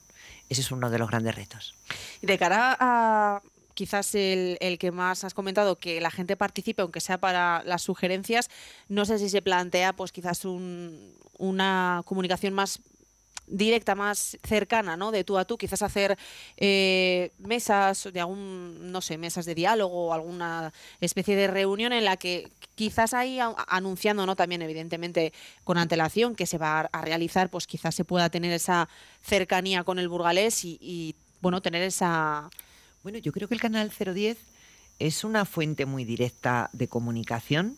Ese es uno de los grandes retos. De cara a quizás el, que más has comentado, que la gente participe, aunque sea para las sugerencias, no sé si se plantea pues quizás una comunicación más directa, más cercana, ¿no? De tú a tú, quizás hacer eh, mesas de algún, no sé, mesas de diálogo o alguna especie de reunión en la que quizás ahí anunciando, ¿no? También, evidentemente, con antelación que se va a realizar, pues quizás se pueda tener esa cercanía con el burgalés y bueno, tener esa bueno, yo creo que el canal 010 es una fuente muy directa de comunicación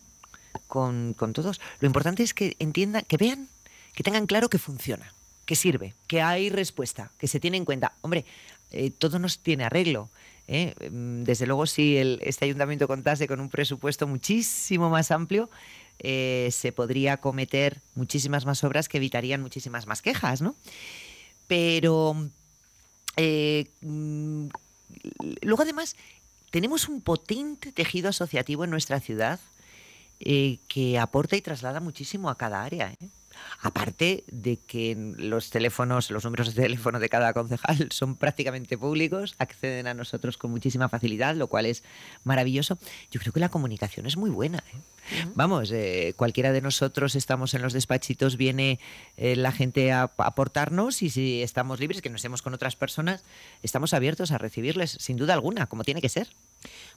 con, todos. Lo importante es que entiendan, que vean, que tengan claro que funciona, que sirve, que hay respuesta, que se tiene en cuenta. Hombre, eh, todo nos tiene arreglo. ¿eh? Mm, desde luego, si el, este ayuntamiento contase con un presupuesto muchísimo más amplio, eh, se podría cometer muchísimas más obras que evitarían muchísimas más quejas, ¿no? Pero mm, luego además tenemos un potente tejido asociativo en nuestra ciudad eh, que aporta y traslada muchísimo a cada área. ¿eh? Aparte de que los teléfonos, los números de teléfono de cada concejal son prácticamente públicos, acceden a nosotros con muchísima facilidad, lo cual es maravilloso. Yo creo que la comunicación es muy buena. ¿eh? Vamos, eh, cualquiera de nosotros estamos en los despachitos, viene eh, la gente a, aportarnos y si estamos libres, que nos estemos con otras personas, estamos abiertos a recibirles, sin duda alguna, como tiene que ser.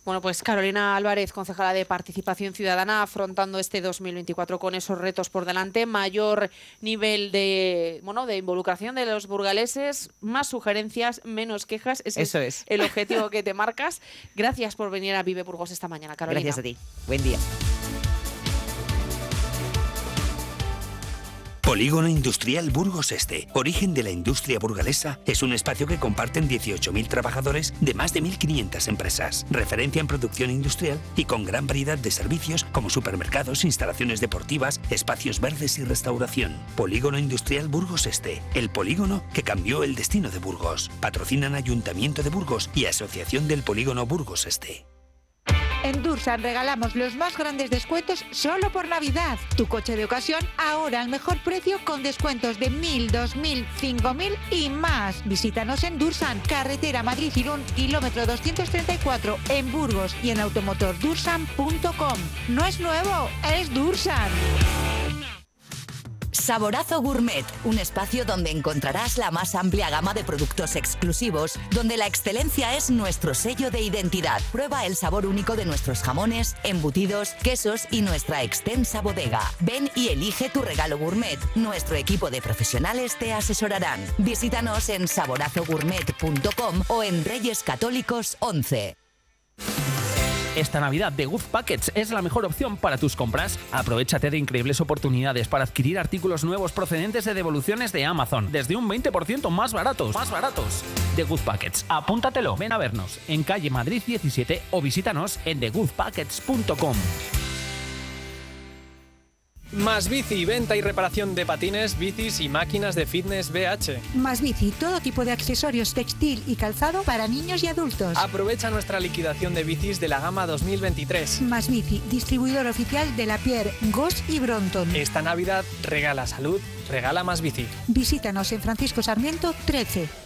Bueno, pues Carolina Álvarez, concejala de Participación Ciudadana, afrontando este 2024 con esos retos por delante, mayor nivel de, bueno, de involucración de los burgaleses, más sugerencias, menos quejas. Eso es, el objetivo que te marcas. Gracias por venir a Vive Burgos esta mañana, Carolina. Gracias a ti. Buen día. Polígono Industrial Burgos Este, origen de la industria burgalesa, es un espacio que comparten 18.000 trabajadores de más de 1.500 empresas, referencia en producción industrial y con gran variedad de servicios como supermercados, instalaciones deportivas, espacios verdes y restauración. Polígono Industrial Burgos Este, el polígono que cambió el destino de Burgos. Patrocinan Ayuntamiento de Burgos y Asociación del Polígono Burgos Este. En Dursan regalamos los más grandes descuentos solo por Navidad. Tu coche de ocasión ahora al mejor precio con descuentos de 1.000, 2.000, 5.000 y más. Visítanos en Dursan, carretera Madrid-Irún, kilómetro 234 en Burgos y en automotordursan.com. No es nuevo, es Dursan. Saborazo Gourmet, un espacio donde encontrarás la más amplia gama de productos exclusivos, donde la excelencia es nuestro sello de identidad. Prueba el sabor único de nuestros jamones, embutidos, quesos y nuestra extensa bodega. Ven y elige tu regalo gourmet. Nuestro equipo de profesionales te asesorarán. Visítanos en saborazogourmet.com o en Reyes Católicos 11. Esta Navidad The Goof Packets es la mejor opción para tus compras. Aprovechate de increíbles oportunidades para adquirir artículos nuevos procedentes de devoluciones de Amazon, desde un 20% más baratos. Más baratos. The Good Packets. Apúntatelo. Ven a vernos en calle Madrid 17 o visítanos en thegoodpackets.com. Más bici, venta y reparación de patines, bicis y máquinas de fitness BH. Más bici, todo tipo de accesorios textil y calzado para niños y adultos. Aprovecha nuestra liquidación de bicis de la gama 2023. Más bici, distribuidor oficial de la Pierre, Goss y Bronton. Esta Navidad regala salud, regala más bici. Visítanos en Francisco Sarmiento 13.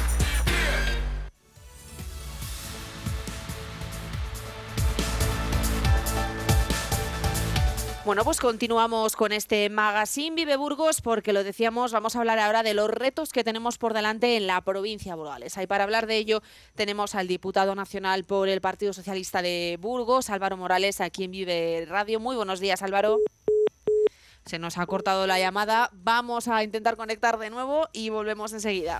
Bueno, pues continuamos con este Magazine Vive Burgos porque lo decíamos, vamos a hablar ahora de los retos que tenemos por delante en la provincia de Burgales. Y para hablar de ello tenemos al diputado nacional por el Partido Socialista de Burgos, Álvaro Morales, aquí en Vive Radio. Muy buenos días, Álvaro. Se nos ha cortado la llamada. Vamos a intentar conectar de nuevo y volvemos enseguida.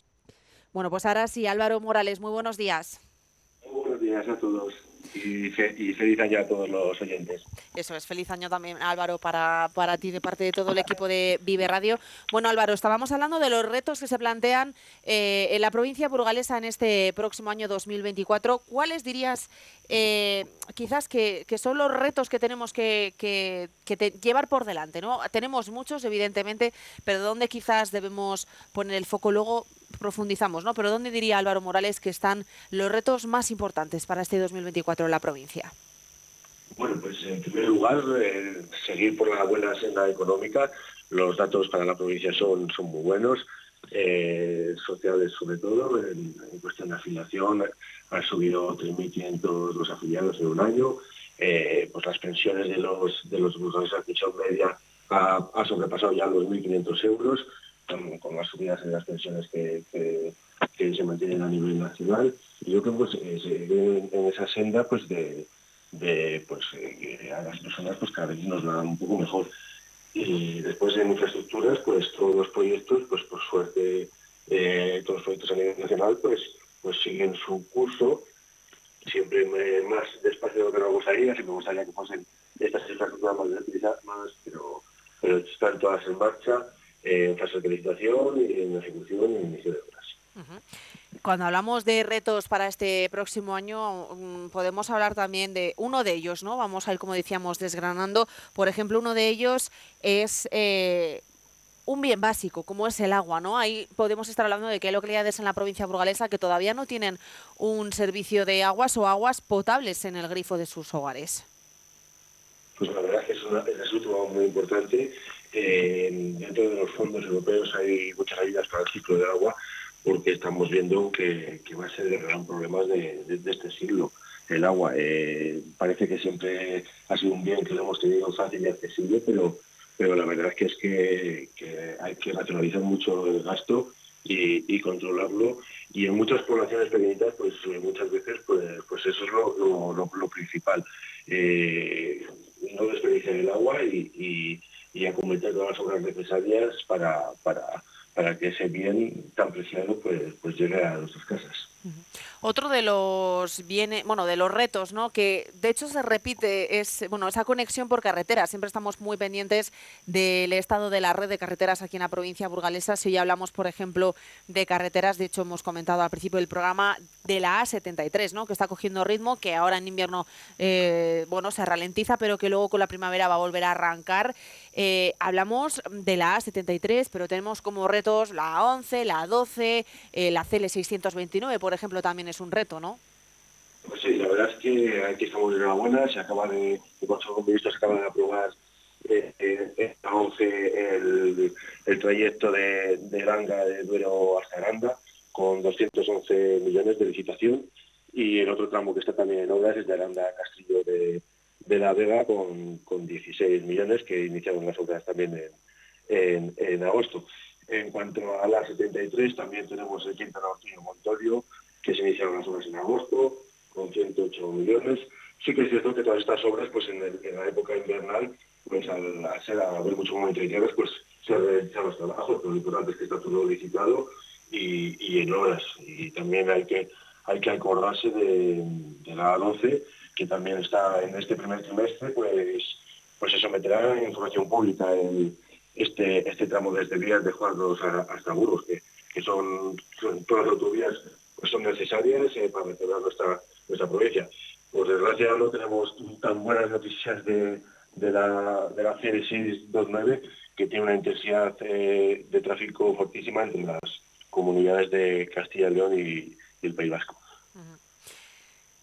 Bueno, pues ahora sí, Álvaro Morales, muy buenos días. Buenos días a todos y, fe- y feliz año a todos los oyentes. Eso es, feliz año también, Álvaro, para, para ti de parte de todo el equipo de Vive Radio. Bueno, Álvaro, estábamos hablando de los retos que se plantean eh, en la provincia burgalesa en este próximo año 2024. ¿Cuáles dirías eh, quizás que, que son los retos que tenemos que, que- que te- llevar por delante? ¿no? Tenemos muchos, evidentemente, pero ¿dónde quizás debemos poner el foco? Luego profundizamos, ¿no? Pero ¿dónde diría Álvaro Morales que están los retos más importantes para este 2024 en la provincia? Bueno, pues en primer lugar, eh, seguir por la buena senda económica. Los datos para la provincia son, son muy buenos, eh, sociales sobre todo, en, cuestión de afiliación han subido 3.500 los afiliados en un año, eh, pues las pensiones de los de los de pensión media ha, ha sobrepasado ya los 1.500 euros, con, las subidas en las pensiones que, que- se mantienen a nivel nacional. Y yo creo que pues, eh, en, en esa senda pues de, de pues eh, a las personas pues cada vez nos va un poco mejor. Y después en infraestructuras pues todos los proyectos pues por suerte eh, todos los proyectos a nivel nacional pues pues siguen su curso. Siempre más despacio de lo que nos gustaría siempre me gustaría que fuesen estas infraestructuras más utilizadas más pero pero están todas en marcha, en fase de licitación, en ejecución y en inicio de obras. Cuando hablamos de retos para este próximo año, mm, podemos hablar también de uno de ellos, ¿no? Vamos a ir, como decíamos, desgranando. Por ejemplo, uno de ellos es eh, un bien básico, como es el agua, ¿no? Ahí podemos estar hablando de que hay localidades en la provincia burgalesa que todavía no tienen un servicio de aguas o aguas potables en el grifo de sus hogares. Pues la verdad es que es, una, es un tema muy importante. Dentro de los fondos europeos hay muchas ayudas para el ciclo del agua porque estamos viendo que, va a ser el gran problema de, este siglo. El agua eh, parece que siempre ha sido un bien que lo hemos tenido fácil y accesible, pero, pero la verdad es que es que, hay que racionalizar mucho el gasto y, controlarlo. Y en muchas poblaciones pequeñitas, pues eh, muchas veces, pues, pues eso es lo, principal. Eh, no desperdiciar el agua y, y acometer todas las obras necesarias para, para para que ese bien tan preciado pues, pues llegue a nuestras casas. Otro de los bienes, bueno, de los retos, ¿no? Que de hecho se repite es, bueno, esa conexión por carretera. Siempre estamos muy pendientes del estado de la red de carreteras aquí en la provincia burgalesa. Si ya hablamos, por ejemplo, de carreteras, de hecho hemos comentado al principio del programa de la A73, ¿no? Que está cogiendo ritmo, que ahora en invierno, eh, bueno, se ralentiza, pero que luego con la primavera va a volver a arrancar. Eh, hablamos de la A73, pero tenemos como retos la A11, la A12, eh, la CL629, por ejemplo, también es un reto, ¿no? Pues sí, la verdad es que aquí estamos de enhorabuena, se acaba de, el Consejo de Ministros acaba de aprobar eh, eh, a 11 el, trayecto de, de de Duero hasta Aranda con 211 millones de licitación y el otro tramo que está también en obras es de Aranda a Castillo de, de la Vega con, con, 16 millones que iniciaron las obras también en, en, agosto. En cuanto a la 73 también tenemos el Quinta Norte Montorio que se iniciaron las obras en agosto, con 108 millones. Sí que es cierto que todas estas obras, pues en, la época invernal, pues al, ser, a haber mucho momento de tierras, pues se han realizado los trabajos, pero lo importante es que está todo licitado y, en horas. Y también hay que, hay que acordarse de, la 12, que también está en este primer trimestre, pues, pues se someterá a información pública este, este tramo desde Vías de Juan hasta Burgos, que, que son, son todas las autovías pues son necesarias eh, para mejorar nuestra, nuestra provincia. Por desgracia no tenemos tan buenas noticias de, de la, de la 629 que tiene una intensidad eh, de tráfico fortísima entre las comunidades de Castilla y León y el País Vasco.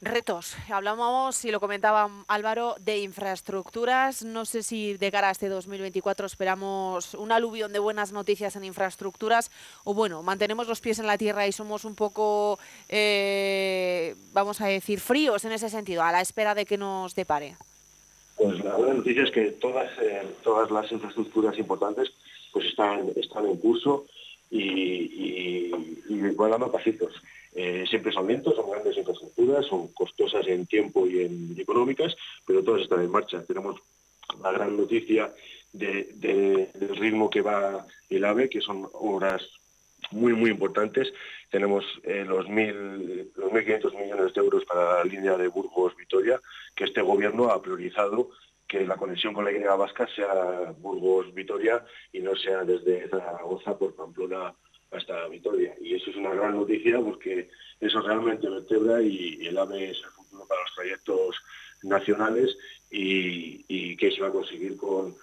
Retos. Hablamos, y lo comentaba Álvaro, de infraestructuras. No sé si de cara a este 2024 esperamos un aluvión de buenas noticias en infraestructuras o, bueno, mantenemos los pies en la tierra y somos un poco, eh, vamos a decir, fríos en ese sentido, a la espera de que nos depare. Pues la buena noticia es que todas, eh, todas las infraestructuras importantes pues están, están en curso y, y, y van dando pasitos. Eh, siempre son lentos, son grandes infraestructuras, son costosas en tiempo y en económicas, pero todas están en marcha. Tenemos la gran noticia del ritmo que va el AVE, que son obras muy, muy importantes. Tenemos eh, los, mil, los 1.500 millones de euros para la línea de Burgos-Vitoria, que este gobierno ha priorizado que la conexión con la línea vasca sea Burgos-Vitoria y no sea desde Zaragoza por Pamplona hasta Vitoria. Y eso es una gran noticia porque eso realmente vertebra y, el AVE es el futuro para los trayectos nacionales y, que se va a conseguir con,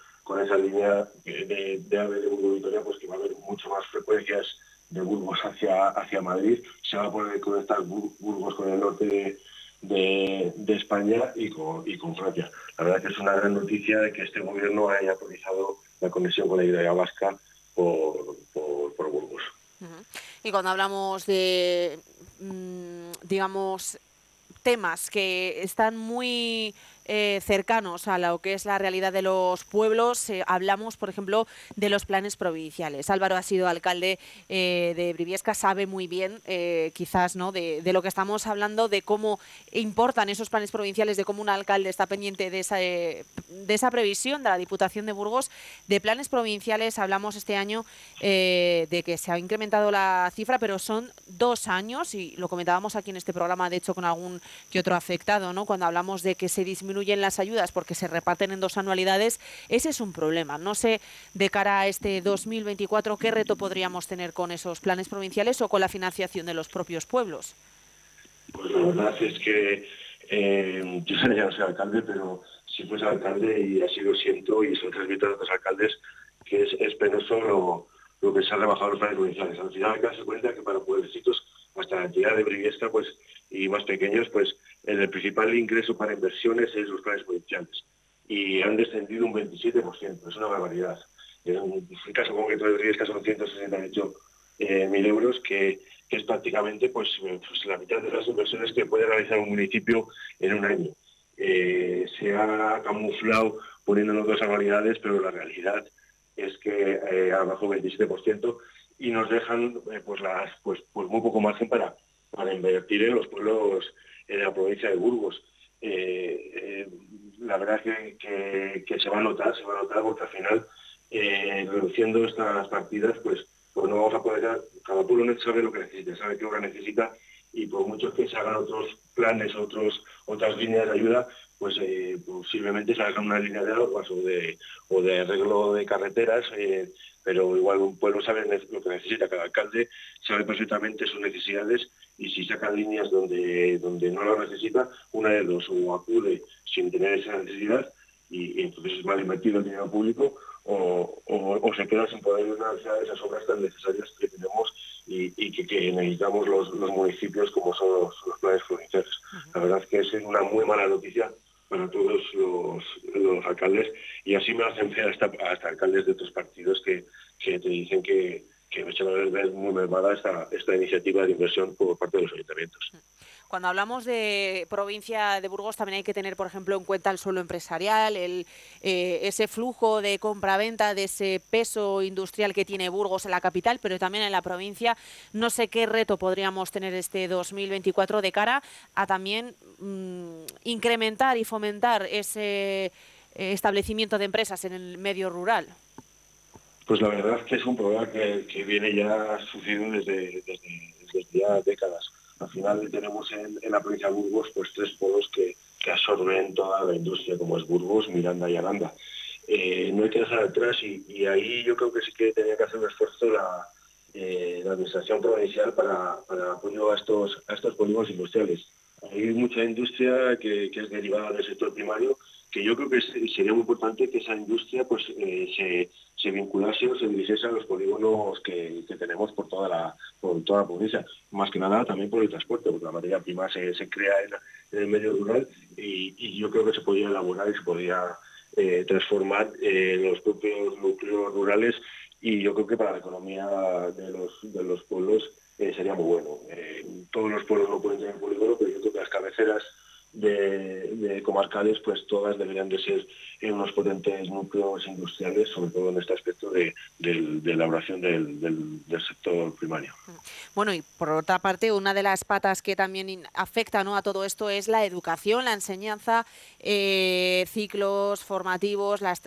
esa línea de, AVE de Burgos-Vitoria, pues que va a haber mucho más frecuencias de Burgos hacia, hacia Madrid. Se va a poder conectar Burgos con el norte de, España y con, y con Francia. La verdad que es una gran noticia de que este gobierno haya autorizado la conexión con la idea vasca por, por Burgos. Y cuando hablamos de, mm, digamos, temas que están muy eh, cercanos a lo que es la realidad de los pueblos. Eh, hablamos, por ejemplo, de los planes provinciales. Álvaro ha sido alcalde eh, de Briviesca, sabe muy bien, quizás, ¿no? De, lo que estamos hablando, de cómo importan esos planes provinciales, de cómo un alcalde está pendiente de esa, de esa previsión de la Diputación de Burgos. De planes provinciales hablamos este año de que se ha incrementado la cifra, pero son dos años, y lo comentábamos aquí en este programa, de hecho, con algún que otro afectado, ¿no? Cuando hablamos de que se disminuye disminuyen las ayudas porque se reparten en dos anualidades, ese es un problema. No sé, de cara a este 2024, qué reto podríamos tener con esos planes provinciales o con la financiación de los propios pueblos. Pues la verdad es que eh, yo ya no soy alcalde, pero si fuese alcalde, y así lo siento, y se lo transmito a otros alcaldes, que es, penoso lo, que se ha rebajado los planes provinciales. Al final hay que darse cuenta que para pueblecitos hasta la entidad de Briviesca pues, y más pequeños, pues el principal ingreso para inversiones es los planes provinciales. Y han descendido un 27%, es una barbaridad. En el caso concreto de Briviesca son 168 eh, mil euros, que, es prácticamente pues, pues, la mitad de las inversiones que puede realizar un municipio en un año. Eh, se ha camuflado poniéndonos dos anualidades, pero la realidad es que eh, abajo 27% y nos dejan eh, pues las pues, pues muy poco margen para, para invertir en los pueblos en la provincia de Burgos. Eh, la verdad que, que, se va a notar, se va a notar porque al final reduciendo estas partidas pues pues no vamos a poder, cada pueblo sabe lo que necesita, sabe qué obra necesita y por mucho que se hagan otros planes, otros, otras líneas de ayuda, pues eh, posiblemente se haga una línea de aguas o de, o de arreglo de carreteras, eh, pero igual un pueblo sabe lo que necesita, cada alcalde sabe perfectamente sus necesidades y si sacan líneas donde, donde no lo necesita, una de dos, o acude sin tener esa necesidad y, entonces es mal invertido el dinero público, o, se queda sin poder financiar esas obras tan necesarias que tenemos y, que, necesitamos los, municipios como son los, planes provinciales. La verdad es que es una muy mala noticia para todos los, alcaldes y así me hacen ver hasta, hasta alcaldes de otros partidos que, que te dicen que, que echan a ver muy mermada esta, esta iniciativa de inversión por parte de los ayuntamientos. Cuando hablamos de provincia de Burgos también hay que tener, por ejemplo, en cuenta el suelo empresarial, el, eh, ese flujo de compra-venta, de ese peso industrial que tiene Burgos en la capital, pero también en la provincia. No sé qué reto podríamos tener este 2024 de cara a también mm, incrementar y fomentar ese eh, establecimiento de empresas en el medio rural. Pues la verdad es que es un problema que, viene ya sucediendo desde, desde ya décadas al final tenemos en, la provincia de Burgos pues tres polos que, absorben toda la industria, como es Burgos, Miranda y Aranda. Eh, no hay que dejar atrás y, ahí yo creo que sí que tenía que hacer un esfuerzo la, eh, administración provincial para, apoyo a estos, a estos polígonos industriales. Hay mucha industria que es derivada del sector primario que yo creo que sería muy importante que esa industria pues eh, se, se, vinculase o se dirigiese a los polígonos que, tenemos por toda la por toda la provincia. Más que nada también por el transporte, porque la materia prima se, crea en, el medio rural y, yo creo que se podría elaborar y se podría eh, transformar eh, los propios núcleos rurales y yo creo que para la economía de los, de los pueblos sería muy bueno. todos los pueblos no pueden tener polígono, pero yo creo que las cabeceras de, comarcales, pues todas deberían de ser en unos potentes núcleos industriales, sobre todo en este aspecto de, elaboración del, sector primario. Bueno, y por otra parte, una de las patas que también afecta ¿no? a todo esto es la educación, la enseñanza, eh, ciclos formativos, las,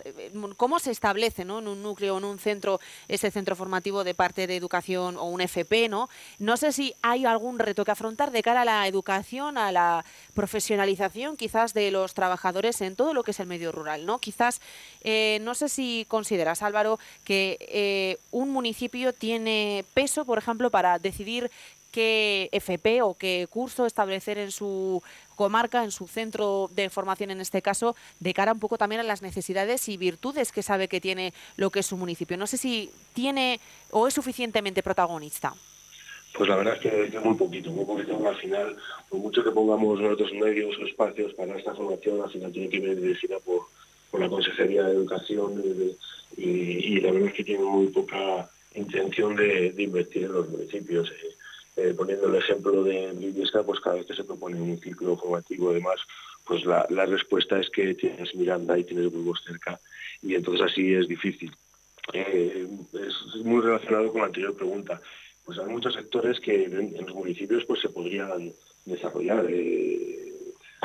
cómo se establece ¿no? en un núcleo, en un centro, ese centro formativo de parte de educación o un FP, ¿no? No sé si hay algún reto que afrontar de cara a la educación, a la profesionalización quizás de los trabajadores en todo lo que es el medio rural, ¿no? Quizás, eh, no sé si consideras, Álvaro, que eh, un municipio tiene peso, por ejemplo, para decidir qué FP o qué curso establecer en su comarca, en su centro de formación en este caso, de cara un poco también a las necesidades y virtudes que sabe que tiene lo que es su municipio. No sé si tiene o es suficientemente protagonista. Pues la verdad es que, muy poquito, muy poquito. Al final, por mucho que pongamos nosotros medios o espacios para esta formación, al final tiene que ir dirigida por, por la Consejería de Educación y, la verdad es que tiene muy poca intención de, invertir en los municipios. Eh, eh, poniendo el ejemplo de Briviesca, pues cada vez que se propone un ciclo formativo demás, pues la, respuesta es que tienes Miranda y tienes Burgos cerca y entonces así es difícil. Eh, es muy relacionado con la anterior pregunta pues hay muchos sectores que en, los municipios pues se podrían desarrollar. Eh,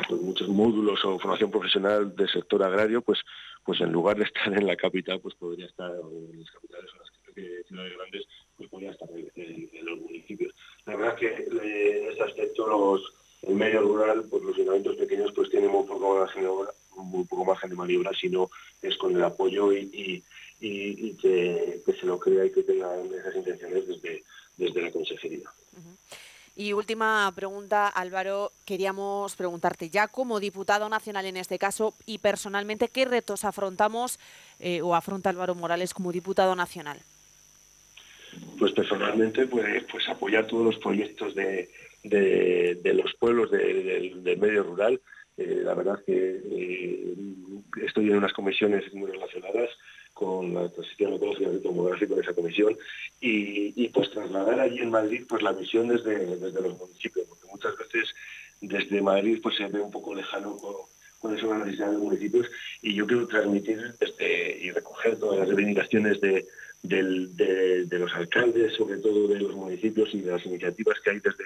pues muchos módulos o formación profesional del sector agrario, pues pues en lugar de estar en la capital, pues podría estar en las capitales o las ciudades grandes, pues podría estar en, los municipios. La verdad es que en este aspecto los, el medio rural, pues los ayuntamientos pequeños pues tienen muy poco margen de maniobra, muy poco sino es con el apoyo y, que, se lo crea y que tenga esas intenciones desde, desde la consejería. Y última pregunta, Álvaro, queríamos preguntarte ya como diputado nacional en este caso y personalmente, ¿qué retos afrontamos eh, o afronta Álvaro Morales como diputado nacional? Pues personalmente, pues, pues apoyar todos los proyectos de, los pueblos del medio rural. Eh, la verdad que eh, estoy en unas comisiones muy relacionadas con la transición ecológica y demográfica de esa comisión y, pues trasladar allí en Madrid pues la visión desde, los municipios, porque muchas veces desde Madrid pues se ve un poco lejano cuáles son las necesidades de los municipios y yo quiero transmitir desde, y recoger todas las reivindicaciones de, de, los alcaldes, sobre todo de los municipios y de las iniciativas que hay desde,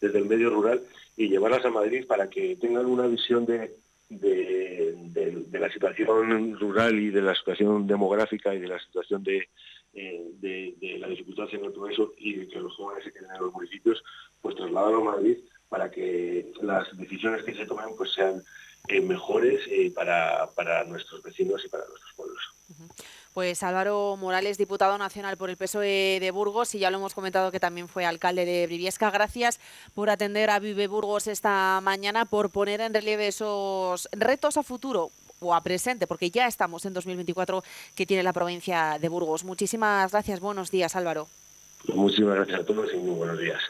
desde el medio rural y llevarlas a Madrid para que tengan una visión de, de, la situación rural y de la situación demográfica y de la situación de, eh, la dificultad en el progreso y que los jóvenes se queden en los municipios, pues trasladarlo a Madrid para que las decisiones que se tomen pues sean eh, mejores eh, para, para nuestros vecinos y para nuestros pueblos. Pues Álvaro Morales, diputado nacional por el PSOE de Burgos, y ya lo hemos comentado que también fue alcalde de Briviesca. Gracias por atender a Vive Burgos esta mañana, por poner en relieve esos retos a futuro o a presente, porque ya estamos en 2024 que tiene la provincia de Burgos. Muchísimas gracias. Buenos días, Álvaro. Muchísimas gracias a todos y muy buenos días.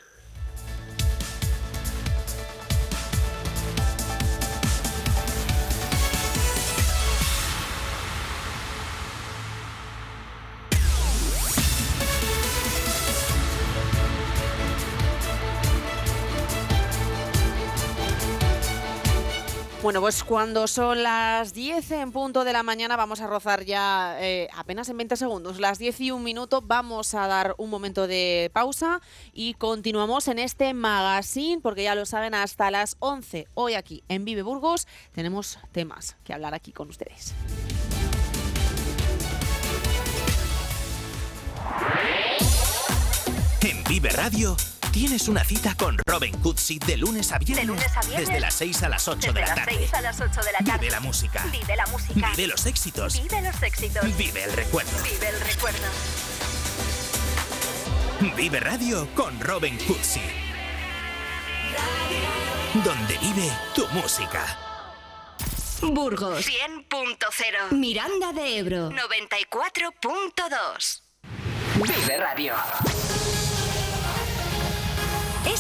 Bueno, pues cuando son las 10 en punto de la mañana vamos a rozar ya eh, apenas en 20 segundos, las 10 y un minuto, vamos a dar un momento de pausa y continuamos en este magazine porque ya lo saben, hasta las 11 hoy aquí en Vive Burgos tenemos temas que hablar aquí con ustedes. En Vive Radio Tienes una cita con Robin Cootsy de lunes a viernes. Desde las 6 a las 8 de la tarde. 6 a las 8 de la tarde. Vive la música. Vive la música. Vive los éxitos. Vive los éxitos. Vive el recuerdo. Vive el recuerdo. Vive Radio con Robin Cootsy. Donde vive tu música. Burgos 100.0. Miranda de Ebro 94.2. Vive Radio.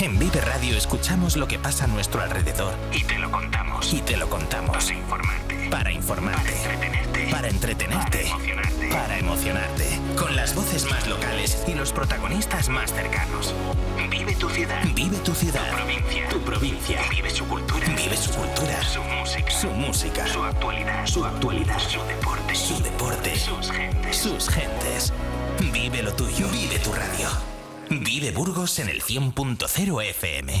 En Vive Radio escuchamos lo que pasa a nuestro alrededor y te lo contamos. Y te lo contamos. Para informarte. Para informarte. Para entretenerte. Para entretenerte. Para emocionarte. Para emocionarte. Con las voces más locales y los protagonistas más cercanos. Vive tu ciudad. Vive tu ciudad. Tu provincia. Tu provincia. Vive su cultura. Vive su cultura. Su música. Su música. Su actualidad. Su actualidad. Su deporte. Su deporte. Sus gentes. Sus gentes. Vive lo tuyo. Vive tu radio. Vive Burgos en el 100.0 FM.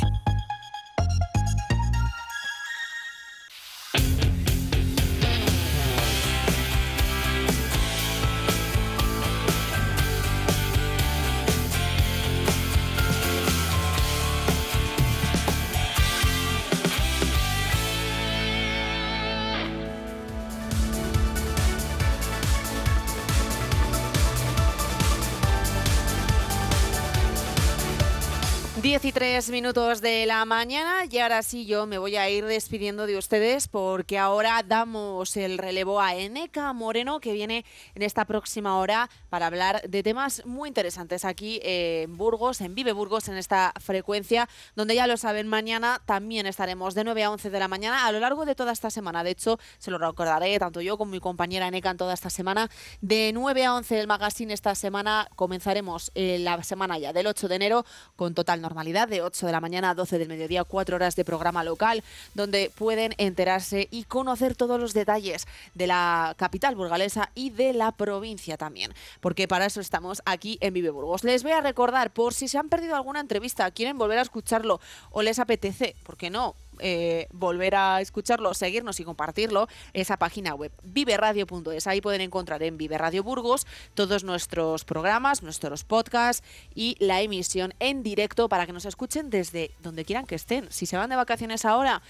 Tres minutos de la mañana y ahora sí yo me voy a ir despidiendo de ustedes porque ahora damos el relevo a Eneca Moreno que viene en esta próxima hora para hablar de temas muy interesantes aquí en Burgos, en Vive Burgos, en esta frecuencia donde ya lo saben, mañana también estaremos de 9 a 11 de la mañana a lo largo de toda esta semana. De hecho, se lo recordaré tanto yo como mi compañera Eneca en toda esta semana. De 9 a 11 del magazine esta semana comenzaremos eh, la semana ya del 8 de enero con total normalidad, de 8 de la mañana a 12 del mediodía, cuatro horas de programa local, donde pueden enterarse y conocer todos los detalles de la capital burgalesa y de la provincia también, porque para eso estamos aquí en Vive Burgos. Les voy a recordar, por si se han perdido alguna entrevista, quieren volver a escucharlo o les apetece, ¿por qué no? Eh, volver a escucharlo, seguirnos y compartirlo, esa página web viveradio.es. Ahí pueden encontrar en Vive Radio Burgos todos nuestros programas, nuestros podcasts y la emisión en directo para que nos escuchen desde donde quieran que estén. Si se van de vacaciones ahora,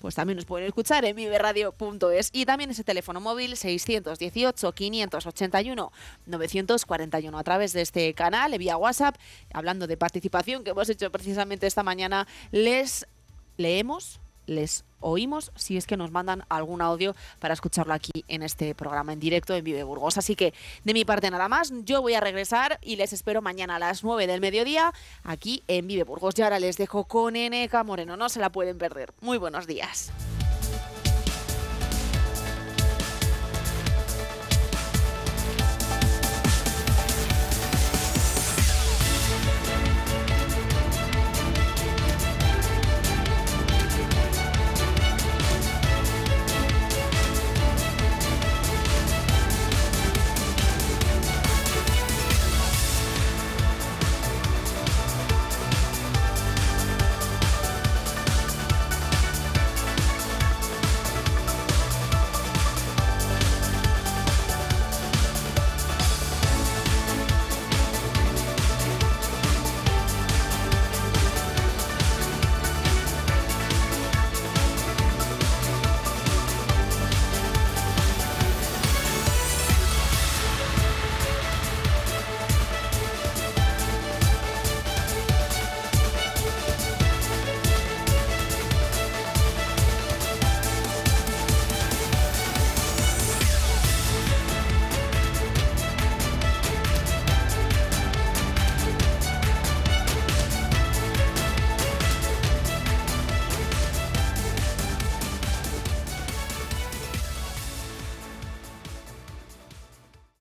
pues también nos pueden escuchar en viveradio.es y también ese teléfono móvil 618 581 941 a través de este canal vía WhatsApp hablando de participación que hemos hecho precisamente esta mañana les leemos les oímos si es que nos mandan algún audio para escucharlo aquí en este programa en directo en Vive Burgos. Así que de mi parte nada más, yo voy a regresar y les espero mañana a las 9 del mediodía aquí en Vive Burgos. Y ahora les dejo con Eneca Moreno, no se la pueden perder. Muy buenos días.